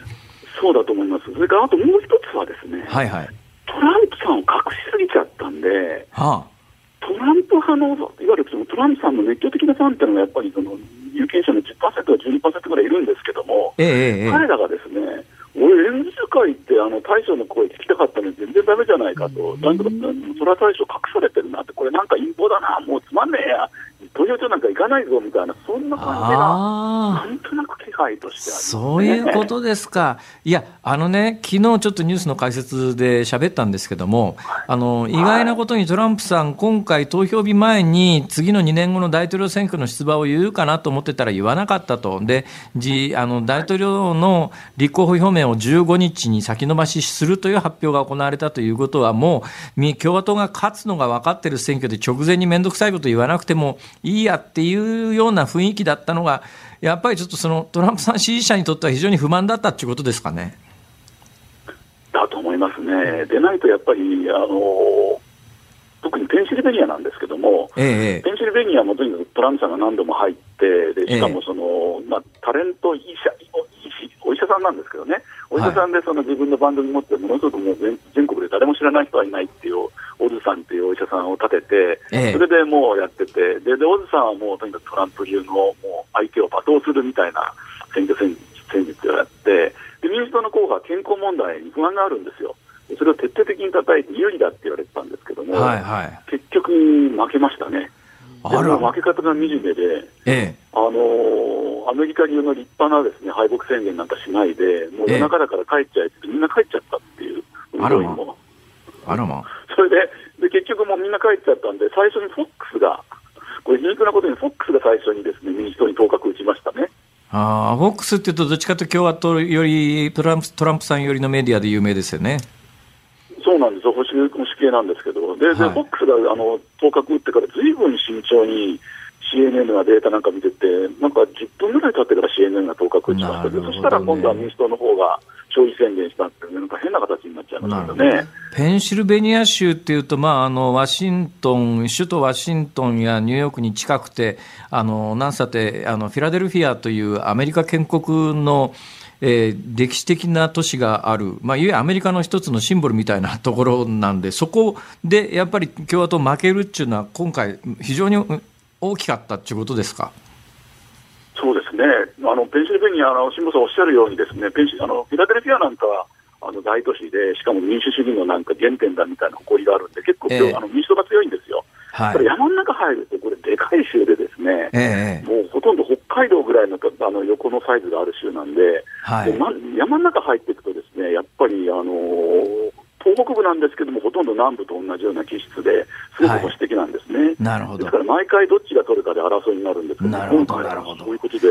そうだと思います。それからあともう一つはですね、はいはい、トランプさんを隠しすぎちゃったんで、はあ、トランプ派の、いわゆるそのトランプさんの熱狂的なファンっていうのがやっぱりその有権者の10%か12%ぐらいいるんですけども、ええ、彼らがですね、俺、演説会ってあの大将の声聞きたかったのに全然だめじゃないかと、なんとか、それは大将隠されてるなって、これなんか陰謀だな、もうつまんねえや、投票所なんか行かないぞみたいな、そんな感じが、なんとなく気配としてある、ね、そういうことですか。いや、あのね、昨日ちょっとニュースの解説で喋ったんですけども、あの、意外なことにトランプさん、今回投票日前に次の2年後の大統領選挙の出馬を言うかなと思ってたら言わなかったと。で、じあの大統領の立候補表明を15日に先延ばしするという発表が行われたということは、もう共和党が勝つのが分かっている選挙で直前に面倒くさいこと言わなくてもいいやっていうような雰囲気だったのが、やっぱりちょっとそのトランプさん支持者にとっては非常に不満だったということですかね？だと思いますね。でないとやっぱりあの特にペンシルベニアなんですけども、ええ、ペンシルベニアもとにかくトランプさんが何度も入って、でしかもその、え、まあ、タレント医者お医者さんなんですけどね、お医者さんでその自分の番組持って、ものすごくもう全全国で誰も知らない人はいないっていう、オズさんっていうお医者さんを立てて、それでもうやってて、ででオズさんはもうとにかくトランプ流のもう相手を罵倒するみたいな選挙戦戦術をやって、で民主党の候補は健康問題に不安があるんですよ。それを徹底的に叩いて有利だって言われてたんですけども、はいはい、結局負けましたね。あら。負け方が惨めで、ええ、あのー、アメリカ流の立派なですね敗北宣言なんかしないで、もう夜中だから帰っちゃえって、みんな帰っちゃったっていう、あらま。あらま。それでで、結局もうみんな帰っちゃったんで、最初にフォックスが、これ、皮肉なことに、フォックスが最初にですね民主党に当確打ちましたね。あフォックスっていうと、どっちかというと共和党よりトランプ、トランプさんよりのメディアで有名ですよね。そうなんですよ、保守保守系なんですけど、で、はい、フォックスがあの当確打ってから、ずいぶん慎重に CNN がデータなんか見てて、なんか10分ぐらい経ってから CNN が当確打ちました、ね、そしたら今度は民主党の方が勝利宣言したっていう、なんか変な形になっちゃいましたね。ペンシルベニア州っていうと、まあ、あのワシントン、首都ワシントンやニューヨークに近くて、あのなんさてあのフィラデルフィアというアメリカ建国のえー、歴史的な都市がある、まあ、いわゆるアメリカの一つのシンボルみたいなところなんで、そこでやっぱり共和党負けるっていうのは、今回、非常に大きかったっていうことですか？そうですね、あのペンシルベニアの辛坊さんおっしゃるように、ですねペンシあのフィラデルフィアなんかはあの大都市で、しかも民主主義のなんか原点だみたいな誇りがあるんで、結構、えー、あの民主党が強いんですよ。はい、山の中入ると、これ、でかい州でですね、えー、もうほとんど北海道ぐらいのあの横のサイズがある州なんで、はい、ま、山の中入っていくと、ですねやっぱり、あのー、東北部なんですけども、ほとんど南部と同じような気質ですごく保守的なんですね、はい、なるほど。ですから毎回どっちが取るかで争いになるんですけど、なるほどなるほど。そういうことで。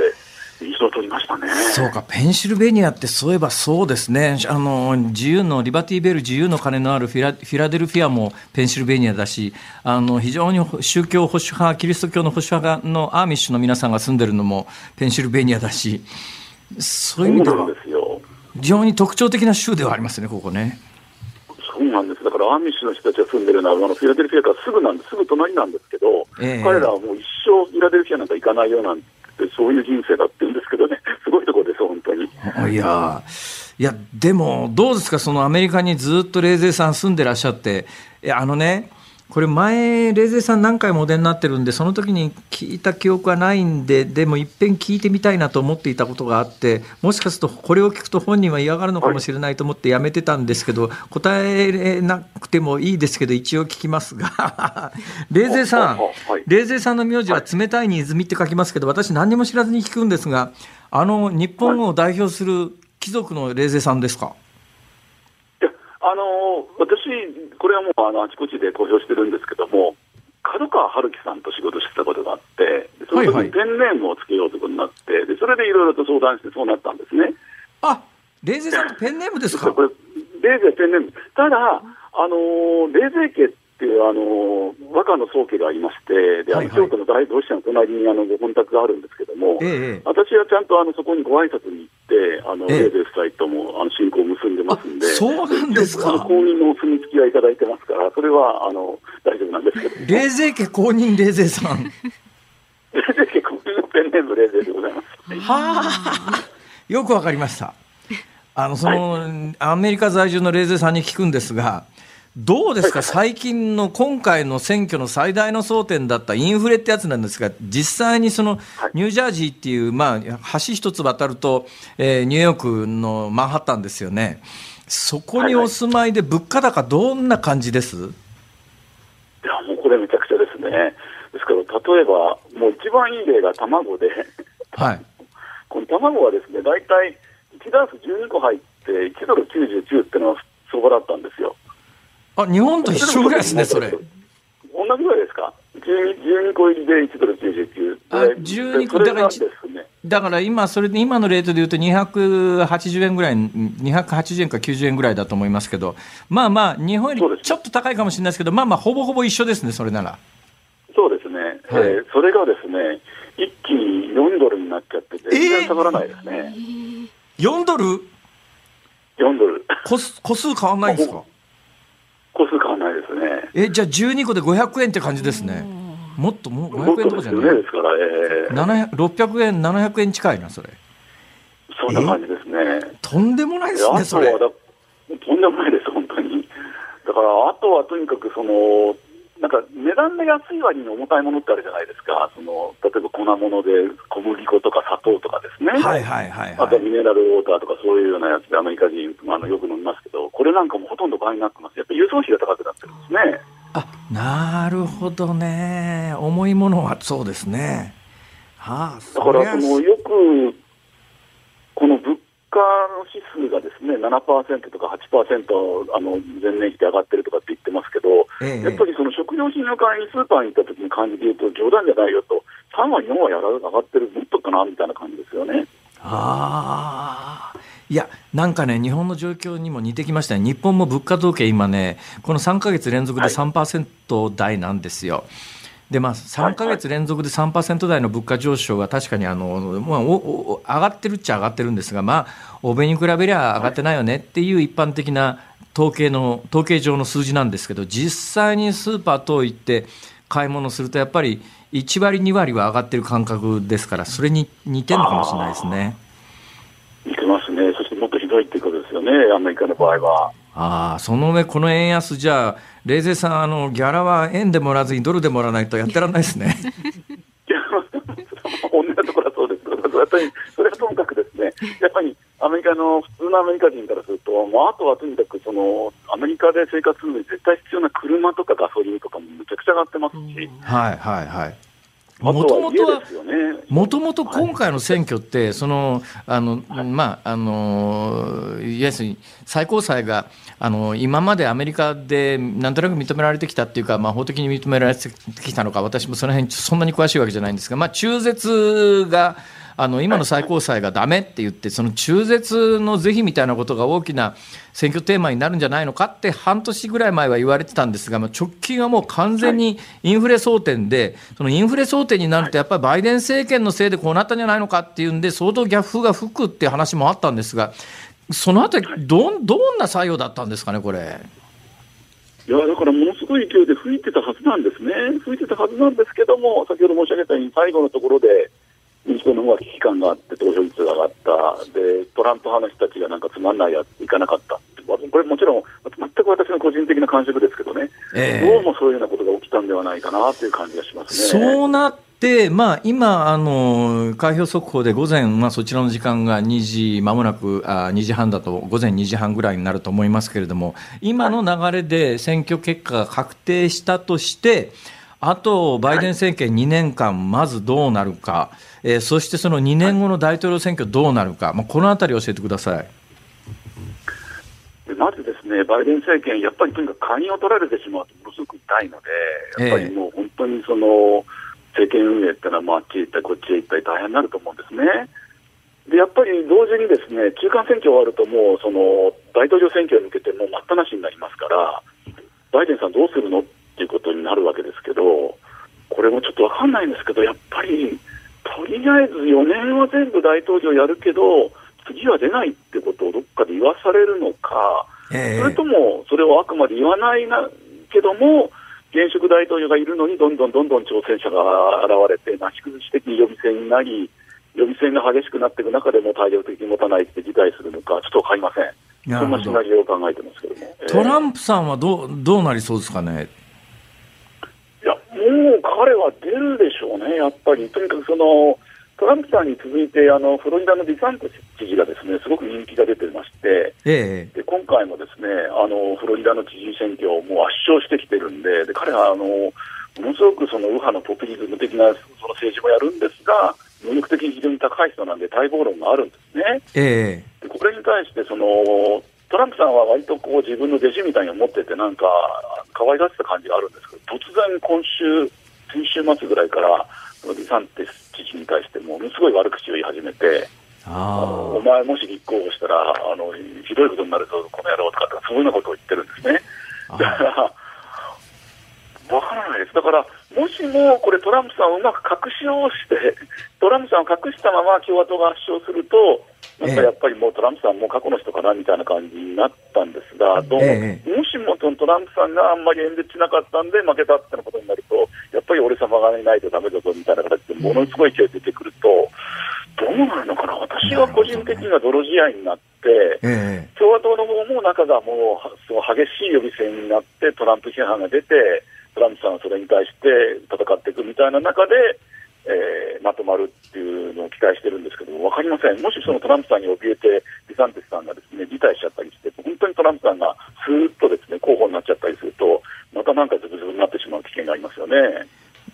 を取りましたね。そうか、ペンシルベニアってそういえばそうですね、あの自由のリバティベル、自由の鐘のあるフィラフィラデルフィアもペンシルベニアだし、あの非常に宗教保守派、キリスト教の保守派のアーミッシュの皆さんが住んでるのもペンシルベニアだし、そういう意味では、非常に特徴的な州ではありますね、ここね。そうなんです、だからアーミッシュの人たちが住んでるのは、あのフィラデルフィアからすぐなんです、すぐ隣なんですけど、えー、彼らはもう一生フィラデルフィアなんか行かないようなんってそういう人生だって言うんですけどね、[laughs] すごいところです、本当に。いやいや、でも、どうですか、そのアメリカにずっと冷泉さん住んでらっしゃって、あのね、これ前、レーゼーさん何回もお出になってるんで、その時に聞いた記憶はないんで、でもいっぺん聞いてみたいなと思っていたことがあって、もしかするとこれを聞くと本人は嫌がるのかもしれないと思ってやめてたんですけど、答えなくてもいいですけど、一応聞きますが、[laughs] レーゼーさん、レーゼーさんの名字は冷たいに泉って書きますけど、私何も知らずに聞くんですが、あの日本を代表する貴族のレーゼーさんですか？あの私、これはもうあのあちこちで公表してるんですけども、角川春樹さんと仕事してたことがあって、その時にペンネームをつけようということになって、でそれでいろいろと相談して、そうなったんですね。あレーゼさんペンネームですか？これレーゼペンネーム。ただ、あのレーゼ家っていうあの和歌の宗家がありまして、で、はいはい、京都の大同志社の隣にあのご本宅があるんですけども、ええ、私はちゃんとあのそこにご挨拶に行って、あの、ええ、レーゼ夫妻ともあの親交を結んでますんで、そうなんですか。公認のお墨付きはいただいてますから、それはあの大丈夫なんですけど、レーゼ家公認レーゼさん。レーゼ家公認のペンネームレーゼでございます。はあ、よくわかりました。あのその、はい、アメリカ在住のレーゼさんに聞くんですが、どうですか、最近の今回の選挙の最大の争点だったインフレってやつなんですが、実際にそのニュージャージーっていう、まあ、橋一つ渡ると、えー、ニューヨークのマンハッタンですよね、そこにお住まいで、物価高、どんな感じです、いや、もうこれ、めちゃくちゃですね、ですから、例えば、もう一番いい例が卵で、はい、[laughs] この卵はですね、大体1ダース12個入って、1ドル99っていうのは相場だったんですよ。あ、日本と一緒ぐらいですね、それ。同じぐらいですか？12, 12個入りで1ドル99。あ、12個だから、だから今、それで今のレートでいうと280円ぐらい、280円か90円ぐらいだと思いますけど、まあまあ、日本よりちょっと高いかもしれないですけど、まあまあ、ほぼほぼ一緒ですね、それなら。そうですね、はい、えー、それがですね、一気に4ドルになっちゃって、全然下がらないですね。えー、4ドル ?4 ドル。個数個数変わんないんですか？個数変わらないですね。え、じゃあ12個で500円って感じですね。もっともう500円とかじゃない？ですから、えー、600円、700円近いな、それ。そんな感じですね。とんでもないですね、それ。とんでもないです、本当に。だから、あとはとにかく、その、なんか値段が安い割に重たいものってあるじゃないですか、その例えば粉物で小麦粉とか砂糖とかですね、はいはいはい、はい、あとミネラルウォーターとかそういうようなやつでアメリカ人あのよく飲みますけど、これなんかもほとんど倍になってます、やっぱり輸送費が高くなってるんですね。あなるほどね、重いものはそうですね。はあ、だからそのよくこの物価の指数がですね7%とか8%あの前年比で上がってるとかって言ってますけど、ええ、やっぱりその食料品の代わりにスーパーに行った時に感じで言うと冗談じゃないよと3割、4割上がってるもっとかなみたいな感じですよね。あいや、なんかね、日本の状況にも似てきましたね、日本も物価統計、今ね、この3か月連続で3%台なんですよ。はいでまあ、3か月連続で3%台の物価上昇が確かにあの、まあ、おお上がってるっちゃ上がってるんですが、まあ、欧米に比べりゃ上がってないよねっていう一般的な統計の統計上の数字なんですけど実際にスーパー等行って買い物するとやっぱり1割2割は上がってる感覚ですからそれに似てるのかもしれないですね。似てますね、そしてもっとひどいっていうことですよね、アメリカの場合は。あその上、この円安じゃあ、冷静さん、あのギャラは円でもらわずにドルでもらわないとやってらんないですね。[laughs] いや、同じところはそうですけど、やっぱりそれはともかくですね、やっぱりアメリカの普通のアメリカ人からすると、まあ、あとはとにかくそのアメリカで生活するのに絶対必要な車とかガソリンとかもめちゃくちゃ上がってますし。はいはいはい。もともとは、もともと今回の選挙って、その、あの、まあ、あの、要するに最高裁が、あの、今までアメリカでなんとなく認められてきたっていうか、まあ、法的に認められてきたのか、私もその辺そんなに詳しいわけじゃないんですが、まあ、中絶が、あの今の最高裁がだめって言って、その中絶の是非みたいなことが大きな選挙テーマになるんじゃないのかって半年ぐらい前は言われてたんですが、まあ、直近はもう完全にインフレ争点で、そのインフレ争点になると、やっぱりバイデン政権のせいでこうなったんじゃないのかっていうんで、相当逆風が吹くっていう話もあったんですが、そのあたりど、どんな作用だったんですかね、これ？いやだからものすごい勢いで吹いてたはずなんですね、吹いてたはずなんですけども、先ほど申し上げたように、最後のところで、民主党の方が危機感があって投票率が上がった。でトランプ派の人たちがなんかつまんないやいかなかった。これもちろん全く私の個人的な感触ですけどね、えー、どうもそういうようなことが起きたんではないかなという感じがしますね。そうなで、まあ、今、あの、開票速報で午前、まあ、そちらの時間が2時、まもなくあ2時半だと、午前2時半ぐらいになると思いますけれども、今の流れで選挙結果が確定したとして、あと、バイデン政権2年間、まずどうなるか、えー、そしてその2年後の大統領選挙どうなるか、まあ、このあたり教えてください。まずですね、バイデン政権、やっぱりとにかく鍵を取られてしまうとものすごく痛いので、やっぱりもう本当にその政権運営っていうのは、まあ、あっちへ行ったり、こっちへ行ったり大変になると思うんですね。でやっぱり同時にですね中間選挙終わると、もうその大統領選挙に向けてもう待ったなしになりますから、バイデンさんどうするのっていうことになるわけですけど、これもちょっと分かんないんですけど、やっぱりとりあえず4年は全部大統領やるけど、次は出ないってことをどっかで言わされるのか、えー、それともそれをあくまで言わないなけども、現職大統領がいるのに、どんどんどんどん挑戦者が現れて、なし崩し的に予備選になり、予備選が激しくなっていく中でも体力的に持たないって辞退するのか、ちょっと分かりません。そんなシナリオを考えてますけども。トランプさんはどうどうなりそうですかね？もう彼は出るでしょうね、やっぱり。とにかくそのトランプさんに続いてあのフロリダのディサント知事がですねすごく人気が出てまして、ええ、で今回もですねあのフロリダの知事選挙をもう圧勝してきてるんでで彼はあのものすごくその右派のポピュリズム的なその政治もやるんですが能力的に非常に高い人なんで待望論があるんですね。えでこれに対してそのトランプさんは割とこう自分の弟子みたいに思っててなんか可愛がってた感じがあるんですけど突然今週先週末ぐらいからデサンティス知事に対してものすごい悪口を言い始めてあお前もし立候補したらあのひどいことになるぞこの野郎とかそういうようなことを言ってるんですね。だからわからないです。だから、もしもこれトランプさんをうまく隠しをして、[laughs] トランプさんを隠したまま共和党が圧勝すると、なんかやっぱりもうトランプさんも過去の人かなみたいな感じになったんですが、どうも、ええ、もしもトランプさんがあんまり演説しなかったんで負けたってことになると、やっぱり俺様がいないとだめだぞみたいな形で、ものすごい勢い出てくると、どうなるのかな、私は個人的には泥仕合になって、え、共和党の方も中がもうその激しい予備選になって、トランプ批判が出て、トランプさんはそれに対して戦っていくみたいな中で、えー、まとまるっていうのを期待してるんですけども、分かりません、もしそのトランプさんに怯えて、ディサンティスさんがですね辞退しちゃったりして、本当にトランプさんがスーッとですね候補になっちゃったりすると、またなんかズブズブになってしまう危険がありますよね。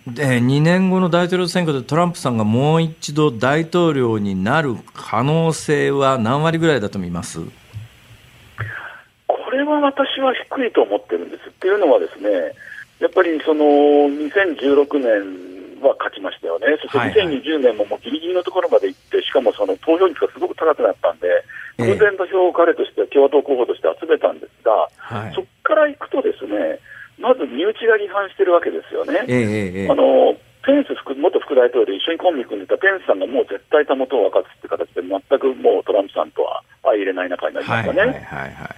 で2年後の大統領選挙でトランプさんがもう一度大統領になる可能性は何割ぐらいだと見ますこれは私は低いと思ってるんです。っていうのはですね、やっぱりその2016年は勝ちましたよね、そして2020年ももうギリギリのところまで行って、しかもその投票率がすごく高くなったんで、空前の票を彼として、共和党候補として集めたんですが、はい、そこから行くと、ですねまず身内が離反してるわけですよね。あのペンス副元副大統領で一緒にコンビ組んでたペンスさんがもう絶対たもとを分かつって形で、全くもうトランプさんとは相入れない仲になりましたね。はいはいはいはい、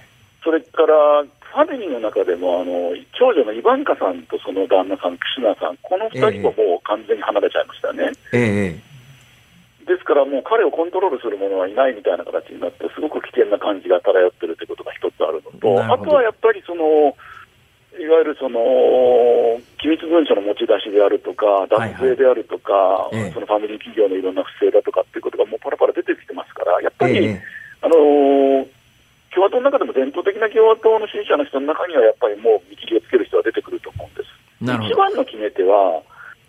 それからファミリーの中でもあの長女のイバンカさんとその旦那さ2人ももう完全に離れちゃいましたね。えー、ですからもう彼をコントロールする者はいないみたいな形になって、すごく危険な感じが漂ってるということが一つあるのと、あとはやっぱりその、いわゆるその機密文書の持ち出しであるとか、脱税であるとか、はいはい、そのファミリー企業のいろんな不正だとかっていうことがもうパラパラ出てきてますから、やっぱり、えあのー、共和党の中でも伝統的な共和党の支持者の人の中には、やっぱりもう見切りをつける人が出てくると思うんです。一番の決め手は、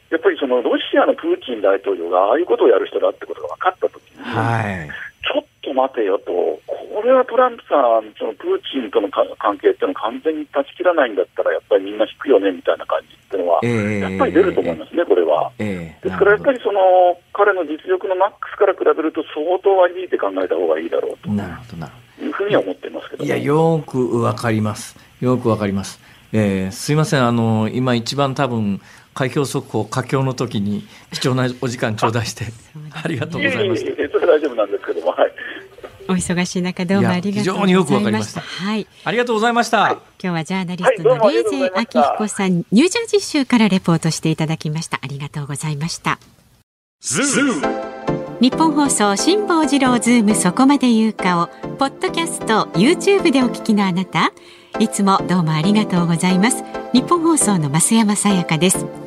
やっぱりそのロシアのプーチン大統領がああいうことをやる人だってことが分かったときに、はい。ちょっと待てよと、これはトランプさん、そのプーチンとの関係っていうのを完全に断ち切らないんだったら、やっぱりみんな引くよねみたいな感じっていうのは、やっぱり出ると思いますね、これは。ですからやっぱりその彼の実力のマックスから比べると、相当割り引いて考えた方がいいだろうと。いうふうには思ってますけど、ね、いや、よくわかります、よくわかります。えー、すいません、あの今一番多分開票速報佳境の時に貴重なお時間頂戴してありがとうございました。大丈夫なんですけども、はい。お忙しい中どうもありがとうございました。非常によくわかりました。はい。ありがとうございました。はい、今日はジャーナリストのレイジェ明彦さん、ニュージャージー州からレポートしていただきました。ありがとうございました。ニッポン放送辛坊治郎ズームそこまで言うかをポッドキャスト YouTube でお聞きのあなたいつもどうもありがとうございますニッポン放送の増山さやかです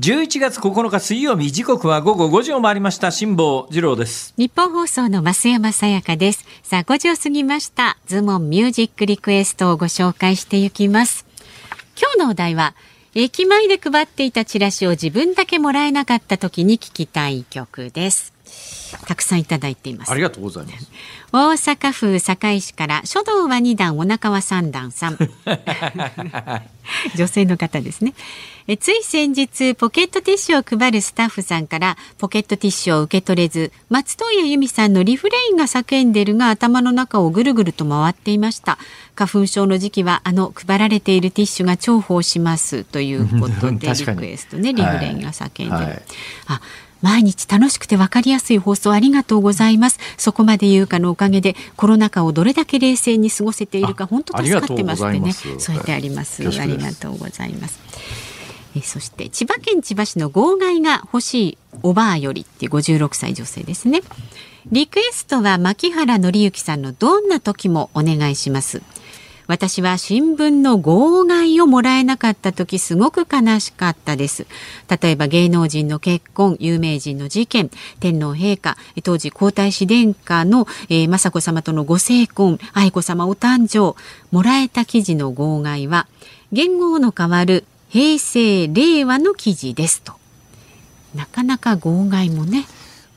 11月9日水曜日時刻は午後5時を回りました。辛坊治郎です。ニッポン放送の増山さやかです。さあ5時を過ぎました。ズームオンミュージックリクエストをご紹介していきます。今日のお題は駅前で配っていたチラシを自分だけもらえなかった時に聞きたい曲です。たくさんいただいています。ありがとうございます。大阪府堺市から書道は2段お腹は3段さん。[laughs] 女性の方ですね。えつい先日ポケットティッシュを配るスタッフさんからポケットティッシュを受け取れず松任谷由実さんのリフレインが叫んでるが頭の中をぐるぐると回っていました。花粉症の時期はあの配られているティッシュが重宝しますということでリクエストねリフレインが叫んでる、はい。はい、あ毎日楽しくて分かりやすい放送ありがとうございます。そこまで言うかのおかげでコロナ禍をどれだけ冷静に過ごせているか本当助かってますってね。そうやってあります。ありがとうございます。えそして千葉県千葉市の号外が欲しいおばあよりって56歳女性ですね。リクエストは牧原紀之さんのどんな時もお願いします。私は新聞の号外をもらえなかった時すごく悲しかったです。例えば芸能人の結婚有名人の事件天皇陛下当時皇太子殿下の、えー、雅子さまとのご成婚愛子さまお誕生もらえた記事の号外は元号の変わる平成令和の記事ですと。なかなか号外もね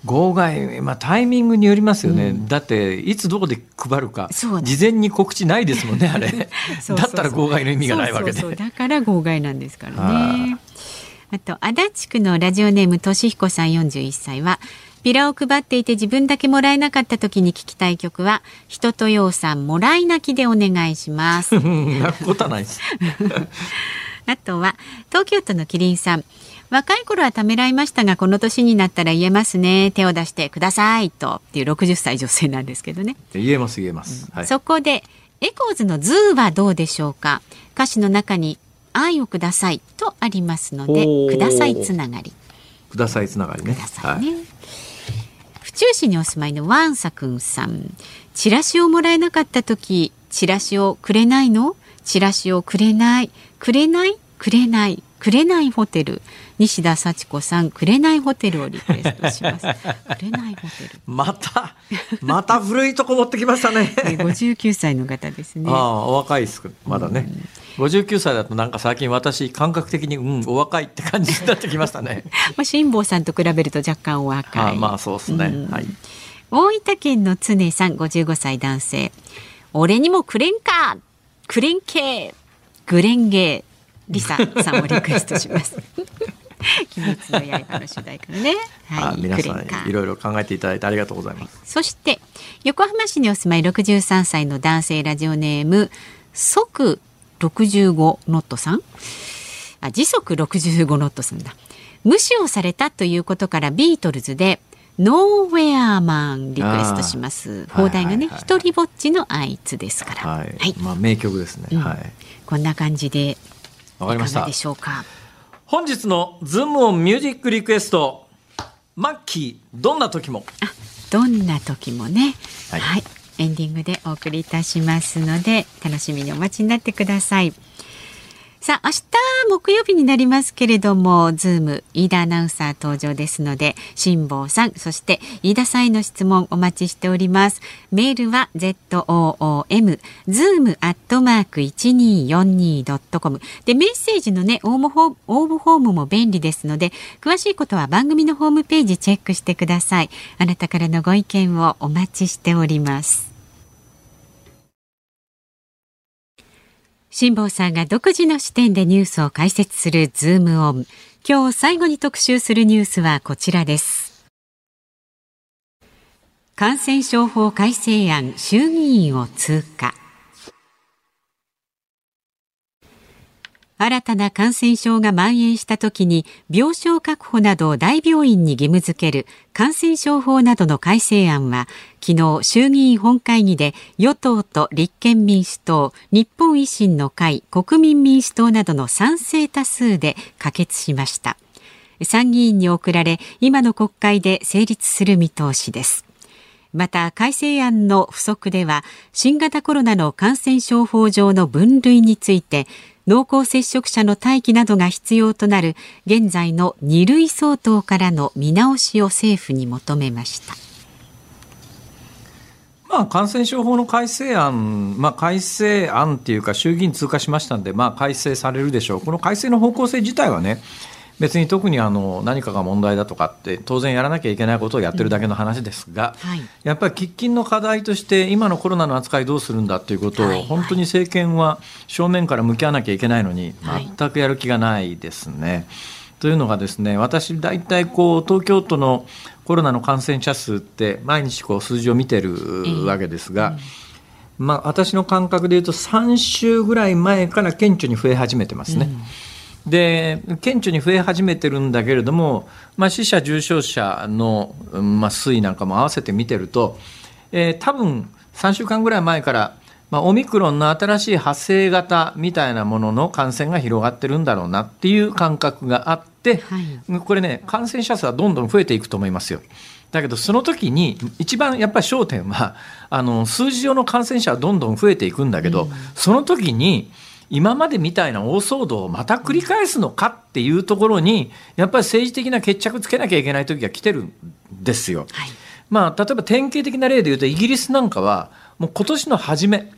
号外、まあ、タイミングによりますよね、うん、だっていつどこで配るか事前に告知ないですもんねあれ。[laughs] だったら号外の意味がないわけで。だから号外なんですからね。あと足立区のラジオネームとしひこさん41歳はピラを配っていて自分だけもらえなかった時に聞きたい曲は人とようさんもらい泣きでお願いします。[laughs] 泣くことはないです。[laughs] あとは東京都のキリンさん若い頃はためらいましたがこの年になったら言えますね。手を出してくださいと。っていう60歳女性なんですけどね。言えます言えます、はい、そこでエコーズのズーはどうでしょうか。歌詞の中に愛をくださいとありますのでくださいつながり。くださいつながりね、ねはい、府中市にお住まいのワンサくんさん。チラシをもらえなかった時チラシをくれないの？チラシをくれない。くれない？くれない。紅ホテル西田幸子さん紅ホテルをリクエストします。紅ホテル。またまた古いとこ持ってきましたね。59歳の方ですね。ああお若いです。まだね、うん、59歳だとなんか最近私感覚的にうんお若いって感じになってきましたね。[laughs] まあ辛坊さんと比べると若干お若い。あまあそうですね、うん、はい。大分県の常さん55歳男性。俺にもくれんか。くれんけグレンゲー。リサさんをリクエストします。[laughs] 鬼滅の刃の主題からね。はい、皆さんいろいろ考えていただいてありがとうございます。そして横浜市にお住まい63歳の男性ラジオネーム即65ノットさん。あ、時速65ノットさんだ。無視をされたということからビートルズでノーウェアマンリクエストします。邦題がね、一人ぼっちのあいつですから。はい。はい、まあ名曲ですね、うん、はい。こんな感じでわかりました。でしょうか？本日のズームオンミュージックリクエスト、マッキーどんな時も。あ、どんな時もね。はい、はい、エンディングでお送りいたしますので、楽しみにお待ちになってください。さあ、明日木曜日になりますけれども、ズーム、飯田アナウンサー登場ですので、辛坊さん、そして飯田さんへの質問お待ちしております。メールは zoom、zoom アットマーク 1242.com で、メッセージのね、応募フォ応募フォームも便利ですので、詳しいことは番組のホームページチェックしてください。あなたからのご意見をお待ちしております。辛坊さんが独自の視点でニュースを解説するズームオン。今日最後に特集するニュースはこちらです。感染症法改正案衆議院を通過。新たな感染症が蔓延した時に病床確保などを大病院に義務付ける感染症法などの改正案は昨日衆議院本会議で与党と立憲民主党日本維新の会国民民主党などの賛成多数で可決しました。参議院に送られ今の国会で成立する見通しです。また改正案の付則では新型コロナの感染症法上の分類について濃厚接触者の待機などが必要となる現在の2類相当からの見直しを政府に求めました。まあ、感染症法の改正案、まあ、改正案っていうか衆議院通過しましたんで、まあ、改正されるでしょう。この改正の方向性自体はね別に特にあの何かが問題だとかって当然やらなきゃいけないことをやってるだけの話ですが、うんはい、やっぱり喫緊の課題として今のコロナの扱いどうするんだということを本当に政権は正面から向き合わなきゃいけないのに全くやる気がないですね。はい、というのがですね私大体こう東京都のコロナの感染者数って毎日こう数字を見てるわけですが、まあ、私の感覚でいうと3週ぐらい前から顕著に増え始めてますね。うんで顕著に増え始めてるんだけれども、まあ、死者、重症者の、まあ、推移なんかも合わせて見てると、えー、多分3週間ぐらい前から、まあ、オミクロンの新しい派生型みたいなものの感染が広がってるんだろうなっていう感覚があって、はい、これね感染者数はどんどん増えていくと思いますよ。だけどその時に一番やっぱり焦点はあの数字上の感染者はどんどん増えていくんだけど、うん、その時に今までみたいな大騒動をまた繰り返すのかっていうところにやっぱり政治的な決着つけなきゃいけない時が来てるんですよ。はい、まあ、例えば典型的な例で言うとイギリスなんかはもう今年の初め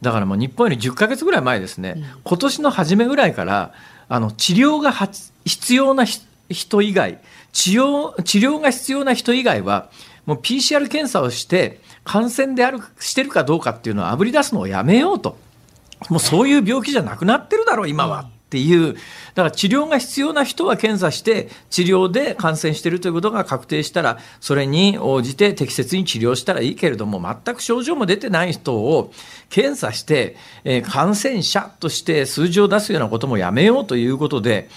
だからもう日本より10ヶ月ぐらい前ですね、うん、今年の初めぐらいからあの治療が必要な人以外治療治療が必要な人以外はもう PCR 検査をして感染であるしてるかどうかっていうのをあぶり出すのをやめようと。もうそういう病気じゃなくなってるだろう、今は。っていう、だから治療が必要な人は検査して、治療で感染しているということが確定したら、それに応じて適切に治療したらいいけれども、全く症状も出てない人を検査して、えー、感染者として数字を出すようなこともやめようということで、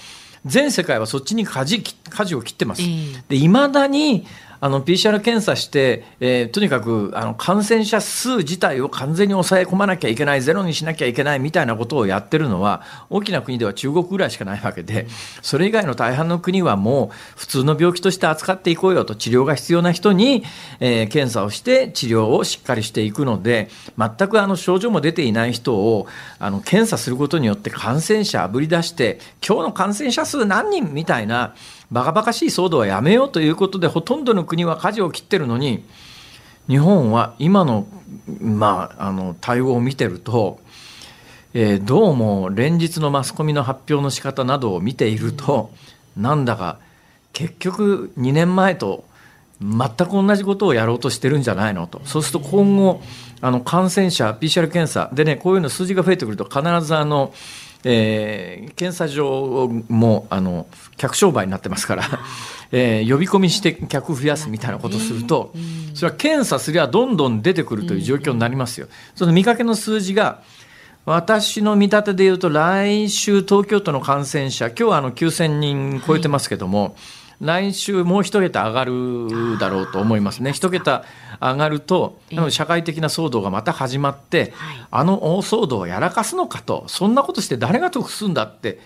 全世界はそっちに舵舵を切ってます。で、未だに、あの PCR 検査して、えー、とにかくあの感染者数自体を完全に抑え込まなきゃいけない、ゼロにしなきゃいけないみたいなことをやってるのは、大きな国では中国ぐらいしかないわけで、それ以外の大半の国はもう普通の病気として扱っていこうよと、治療が必要な人に、えー、検査をして治療をしっかりしていくので、全くあの症状も出ていない人をあの検査することによって感染者あぶり出して、今日の感染者数何人みたいな、バカバカしい騒動はやめようということでほとんどの国は舵を切ってるのに日本は今の,、まあ、あの対応を見てると、えー、どうも連日のマスコミの発表の仕方などを見ているとなんだか結局2年前と全く同じことをやろうとしてるんじゃないのと。そうすると今後あの感染者 PCR 検査でねこういうの数字が増えてくると必ずあのえー、検査場もあの客商売になってますから、[laughs] えー、呼び込みして客増やすみたいなことをすると、それは検査すりゃどんどん出てくるという状況になりますよ。その見かけの数字が私の見立てで言うと来週東京都の感染者今日はあの9000人超えてますけども、はい来週もう一桁上がるだろうと思いますね。一桁上がると、社会的な騒動がまた始まって、あの大騒動をやらかすのかと、そんなことして誰が得するんだって、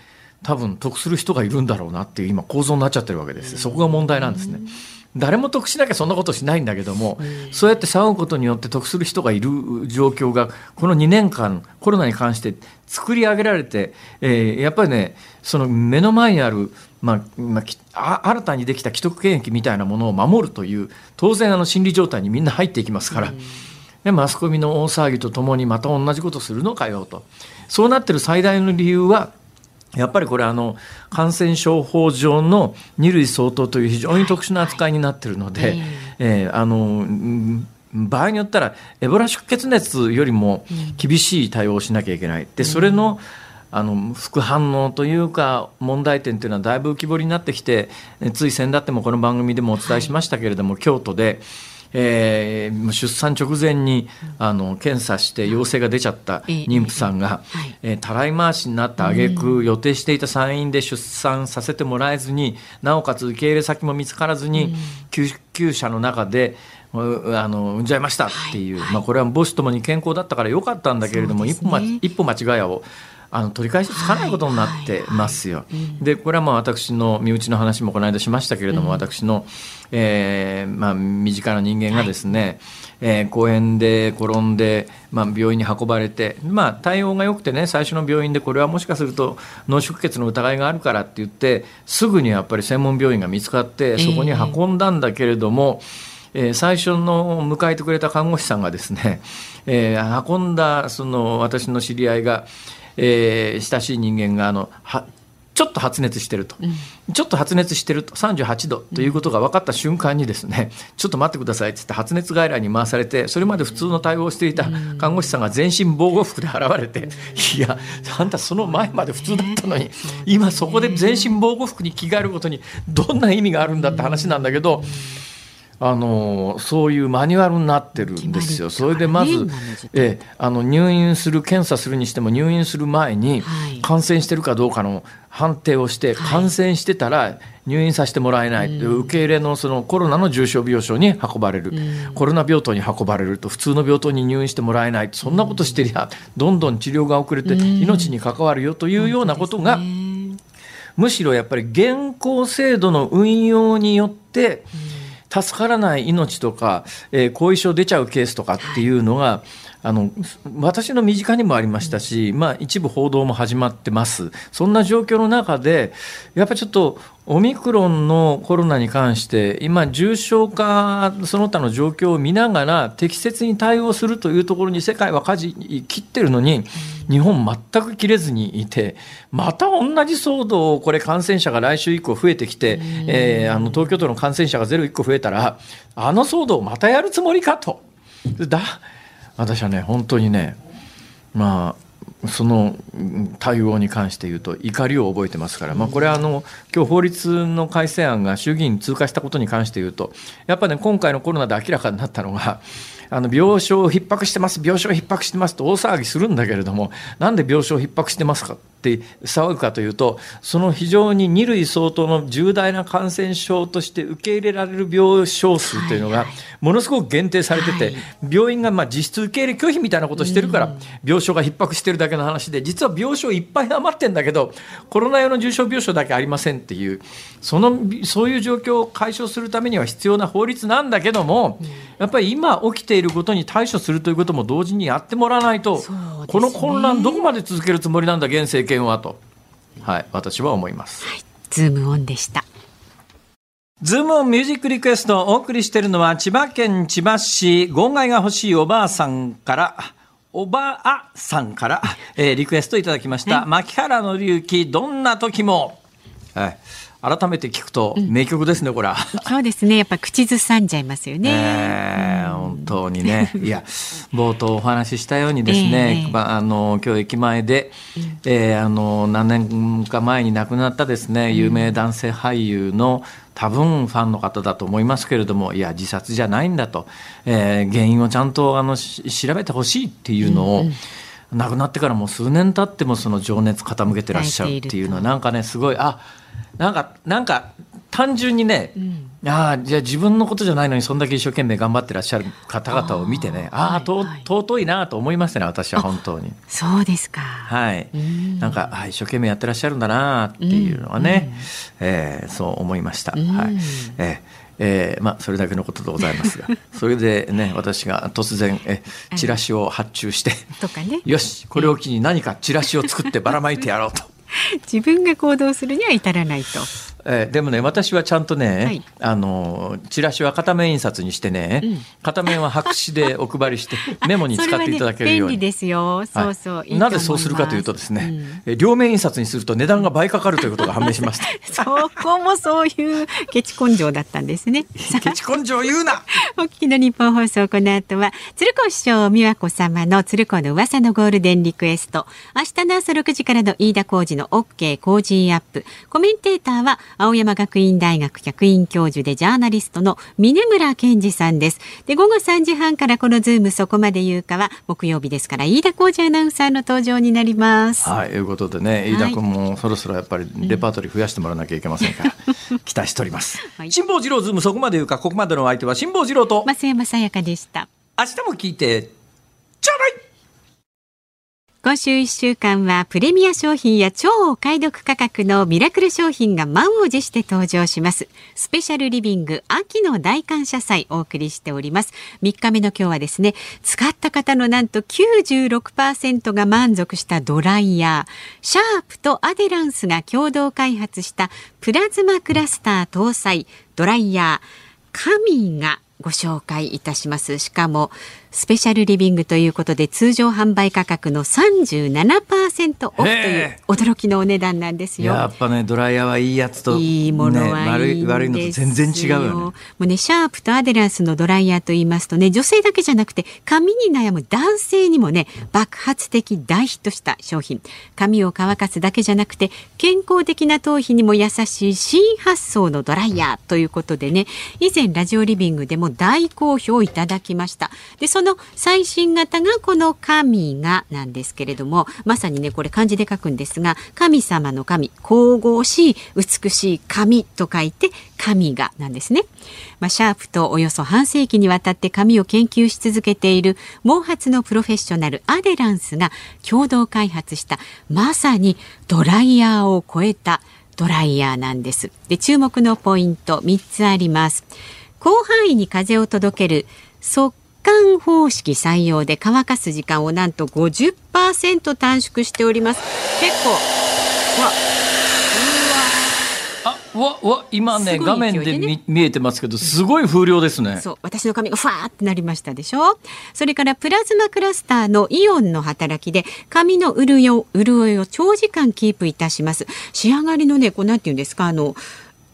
多分得する人がいるんだろうなっていう今構造になっちゃってるわけです。そこが問題なんですね。誰も得しなきゃそんなことしないんだけども、そうやって騒ぐことによって得する人がいる状況がこの2年間コロナに関して作り上げられて、えー、やっぱりねその目の前にあるまあまあ、新たにできた既得権益みたいなものを守るという当然あの心理状態にみんな入っていきますから、でマスコミの大騒ぎとともにまた同じことするのかよと。そうなってる最大の理由はやっぱりこれあの感染症法上の二類相当という非常に特殊な扱いになっているので、はい、えー、あの場合によったらエボラ出血熱よりも厳しい対応をしなきゃいけない。でそれの、うんあの副反応というか問題点というのはだいぶ浮き彫りになってきてつい先だってもこの番組でもお伝えしましたけれども、はい、京都で、えー、出産直前にあの検査して陽性が出ちゃった妊婦さんが、えー、たらい回しになった挙句予定していた産院で出産させてもらえずになおかつ受け入れ先も見つからずに、救急車の中であの産んじゃいましたっていう、まあ、これは母子ともに健康だったからよかったんだけれども、ね、一歩一歩間違いをあの取り返しつかないことになってますよ。でこれはまあ私の身内の話もこの間しましたけれども、うん、私の、えーまあ、身近な人間がですね、はい、えー、公園で転んで、まあ、病院に運ばれて、まあ、対応が良くてね最初の病院でこれはもしかすると脳出血の疑いがあるからって言ってすぐにやっぱり専門病院が見つかってそこに運んだんだけれども。えーえー、最初の迎えてくれた看護師さんがですね、えー、運んだその私の知り合いが、えー、親しい人間があのはちょっと発熱してると、うん、ちょっと発熱してると38度ということが分かった瞬間にですね、うん、ちょっと待ってくださいっつって発熱外来に回されてそれまで普通の対応をしていた看護師さんが全身防護服で現れて、うん、いやあんたその前まで普通だったのに、今そこで全身防護服に着替えることにどんな意味があるんだって話なんだけど。あのそういうマニュアルになってるんですよ。それでまず、えあの入院する検査するにしても入院する前に感染してるかどうかの判定をして、感染してたら入院させてもらえない、受け入れのそのコロナの重症病床に運ばれる、コロナ病棟に運ばれると普通の病棟に入院してもらえないそんなことしてりゃどんどん治療が遅れて命に関わるよというようなことが、むしろやっぱり現行制度の運用によって、助からない命とか、えー、後遺症出ちゃうケースとかっていうのが、あの私の身近にもありましたし、まあ、一部報道も始まってます、そんな状況の中で、やっぱりちょっとオミクロンのコロナに関して、今、重症化、その他の状況を見ながら、適切に対応するというところに世界は舵切ってるのに、日本、全く切れずにいて、また同じ騒動、これ、感染者が来週以降増えてきて、えー、あの東京都の感染者がゼロ1個増えたら、あの騒動をまたやるつもりかと。だ私はね本当にねまあその対応に関して言うと怒りを覚えてますから、まあ、これはあの今日法律の改正案が衆議院通過したことに関して言うとやっぱね今回のコロナで明らかになったのがあの病床逼迫してます病床逼迫してますと大騒ぎするんだけれどもなんで病床逼迫してますかって騒ぐかというとその非常に2類相当の重大な感染症として受け入れられる病床数というのがものすごく限定されてて、病院がまあ実質受け入れ拒否みたいなことをしてるから病床が逼迫してるだけの話で実は病床いっぱい余ってんだけどコロナ用の重症病床だけありませんっていうそのそういう状況を解消するためには必要な法律なんだけどもやっぱり今起きていることに対処するということも同時にやってもらわないと、この混乱どこまで続けるつもりなんだ現政権はと、はい、私は思います。はい、ズームオンでした。ズームオンミュージックリクエストをお送りしているのは千葉県千葉市号外が欲しいおばあさんからおばあさんから、えー、リクエストいただきました。牧原紀之どんな時も。はい。改めて聞くと名曲ですね、うん、これは。そうですね。やっぱ口ずさんじゃいますよね。えー、本当にね。いや、冒頭お話ししたようにですね、[laughs] えー、まあ、あの、今日駅前で、うん、えー、あの、何年か前に亡くなったですね、有名男性俳優の、多分ファンの方だと思いますけれども、いや、自殺じゃないんだと、えー、原因をちゃんとあの調べてほしいっていうのを、うんうん亡くなってからもう数年経ってもその情熱傾けてらっしゃるっていうのはなんかねすごいあなんか、なんか、単純にね、うん、ああ、じゃあ自分のことじゃないのにそんだけ一生懸命頑張ってらっしゃる方々を見てね、ああ、はいはい、尊いなと思いますね、私は本当に。そうですか。はい。んなんか、あ一生懸命やってらっしゃるんだなっていうのはね、うん、えー、そう思いました。はい。えーえーまあ、それだけのことでございますが [laughs] それでね私が突然えチラシを発注してとか、ね、よしこれを機に何かチラシを作ってばらまいてやろうと。自分が行動するには至らないと。えー、でもね私はちゃんとね、はい、あのチラシは片面印刷にしてね、うん、片面は白紙で [laughs] お配りしてメモに使っていただけるように、ね、ですよ。そうそう、はい、なぜそうするかというとですね、うん、両面印刷にすると値段が倍かかるということが判明しました。[laughs] そこもそういうケチ根性だったんですね。[laughs] ケチ根性言うな。お聞きの日本放送この後は鶴光師匠美和子様の鶴光の噂のゴールデンリクエスト。明日の朝6時からの飯田浩二の OK 工事アップ。コメンテーターは青山学院大学客員教授でジャーナリストの峯村健司さんです。で、午後3時半からこのズームそこまで言うかは木曜日ですから飯田浩司アナウンサーの登場になります。はい、ということでね、飯田君もそろそろやっぱりレパートリー増やしてもらわなきゃいけませんから、うん、期待しております。[laughs] はい、辛坊治郎ズームそこまで言うか、ここまでの相手は辛坊治郎と増山さやかでした。明日も聞いてちょうだい今週1週間はプレミア商品や超お買い得価格のミラクル商品が満を持して登場します。スペシャルリビング秋の大感謝祭お送りしております。3日目の今日はですね、使った方のなんと96%が満足したドライヤー、シャープとアデランスが共同開発したプラズマクラスター搭載ドライヤー、カミがご紹介いたします。しかもスペシャルリビングということで通常販売価格の37%オフという驚きのお値段なんですよ。やっぱねドライヤーはいいやつと、いいものはいい、ね、悪いのと全然違うよ、ね、もうねシャープとアデランスのドライヤーと言いますとね女性だけじゃなくて髪に悩む男性にもね爆発的大ヒットした商品。髪を乾かすだけじゃなくて健康的な頭皮にも優しい新発想のドライヤーということでね以前ラジオリビングでも大好評いただきました。でその最新型がこの神がなんですけれどもまさにねこれ漢字で書くんですが神様の神神々しい美しい神と書いて神がなんですね、まあ、シャープとおよそ半世紀にわたって髪を研究し続けている毛髪のプロフェッショナルアデランスが共同開発したまさにドライヤーを超えたドライヤーなんです。で注目のポイント3つあります。広範囲に風を届ける速乾方式採用で乾かす時間をなんと50%短縮しております。結構。わ。わ。わ今ね、ね、画面で見見えてますけどすごい風量ですね。そう。私の髪がファーってなりましたでしょ？それからプラズマクラスターのイオンの働きで髪の潤いを潤いを長時間キープいたします。仕上がりのねこうなんていうんですかあの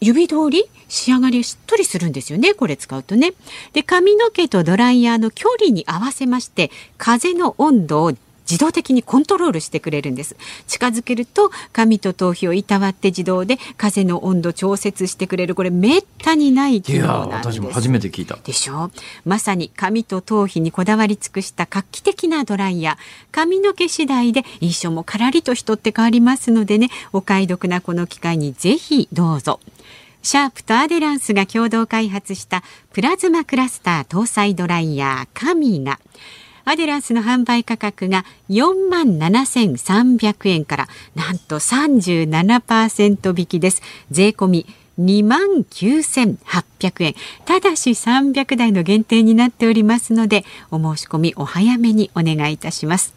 指通り仕上がりしっとりするんですよねこれ使うとね。で髪の毛とドライヤーの距離に合わせまして風の温度を自動的にコントロールしてくれるんです。近づけると紙と頭皮をいたわって自動で風の温度調節してくれる。これめったにない機能なんです。私も初めて聞いた。でしょ？まさに髪と頭皮にこだわり尽くした画期的なドライヤー。髪の毛次第で印象もからりと人って変わりますのでね。お買い得なこの機会にぜひどうぞシャープとアデランスが共同開発したプラズマクラスター搭載ドライヤーカミガアデランスの販売価格が4万7300円からなんと37%引きです。税込み2万9800円。ただし300台の限定になっておりますのでお申し込みお早めにお願いいたします。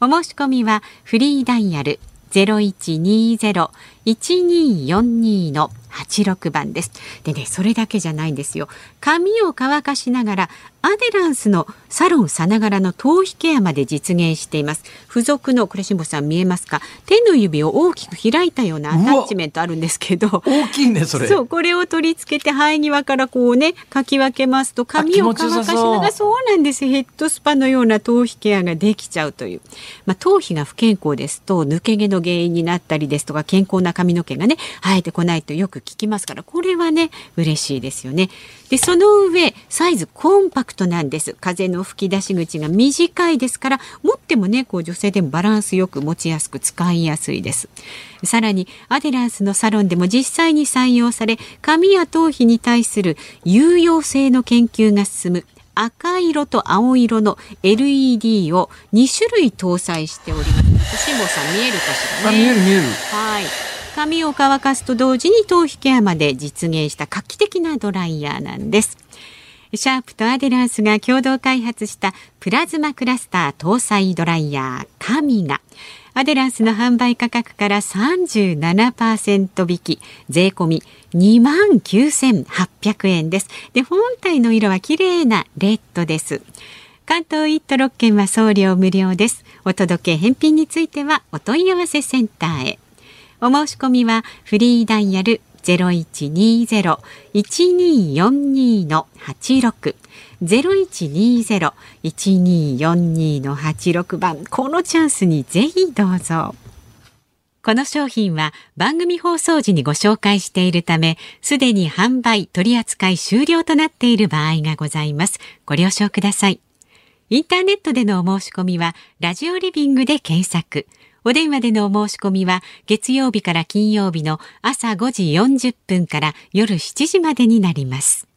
お申し込みはフリーダイヤル0120-1242の86番です。でね、それだけじゃないんですよ。髪を乾かしながらアデランスのサロンさながらの頭皮ケアまで実現しています。付属のこれ辛坊さん見えますか？手の指を大きく開いたようなアタッチメントあるんですけど、大きいねそれ。そうこれを取り付けて生え際からこうねかき分けますと髪を乾かしながらそうなんですヘッドスパのような頭皮ケアができちゃうという。まあ頭皮が不健康ですと抜け毛の原因になったりですとか健康な髪の毛がね生えてこないとよく聞きますからこれはね嬉しいですよね。でその上サイズコンパクトなんです風の吹き出し口が短いですから持ってもねこう女性でもバランスよく持ちやすく使いやすいですさらにアデランスのサロンでも実際に採用され髪や頭皮に対する有用性の研究が進む赤色と青色の LED を2種類搭載しております。辛坊さん見えるかしらね？見える見える。はい。髪を乾かすと同時に頭皮ケアまで実現した画期的なドライヤーなんです。シャープとアデランスが共同開発したプラズマクラスター搭載ドライヤーカミガ。アデランスの販売価格から37%引き、税込み29,800円です。で、本体の色は綺麗なレッドです。関東一都6県は送料無料です。お届け返品についてはお問い合わせセンターへ。お申し込みはフリーダイヤル0120-1242の86 0120-1242の86番このチャンスにぜひどうぞ。この商品は番組放送時にご紹介しているため、すでに販売取扱い終了となっている場合がございます。ご了承ください。インターネットでのお申し込みは、ラジオリビングで検索。お電話でのお申し込みは月曜日から金曜日の朝5時40分から夜7時までになります。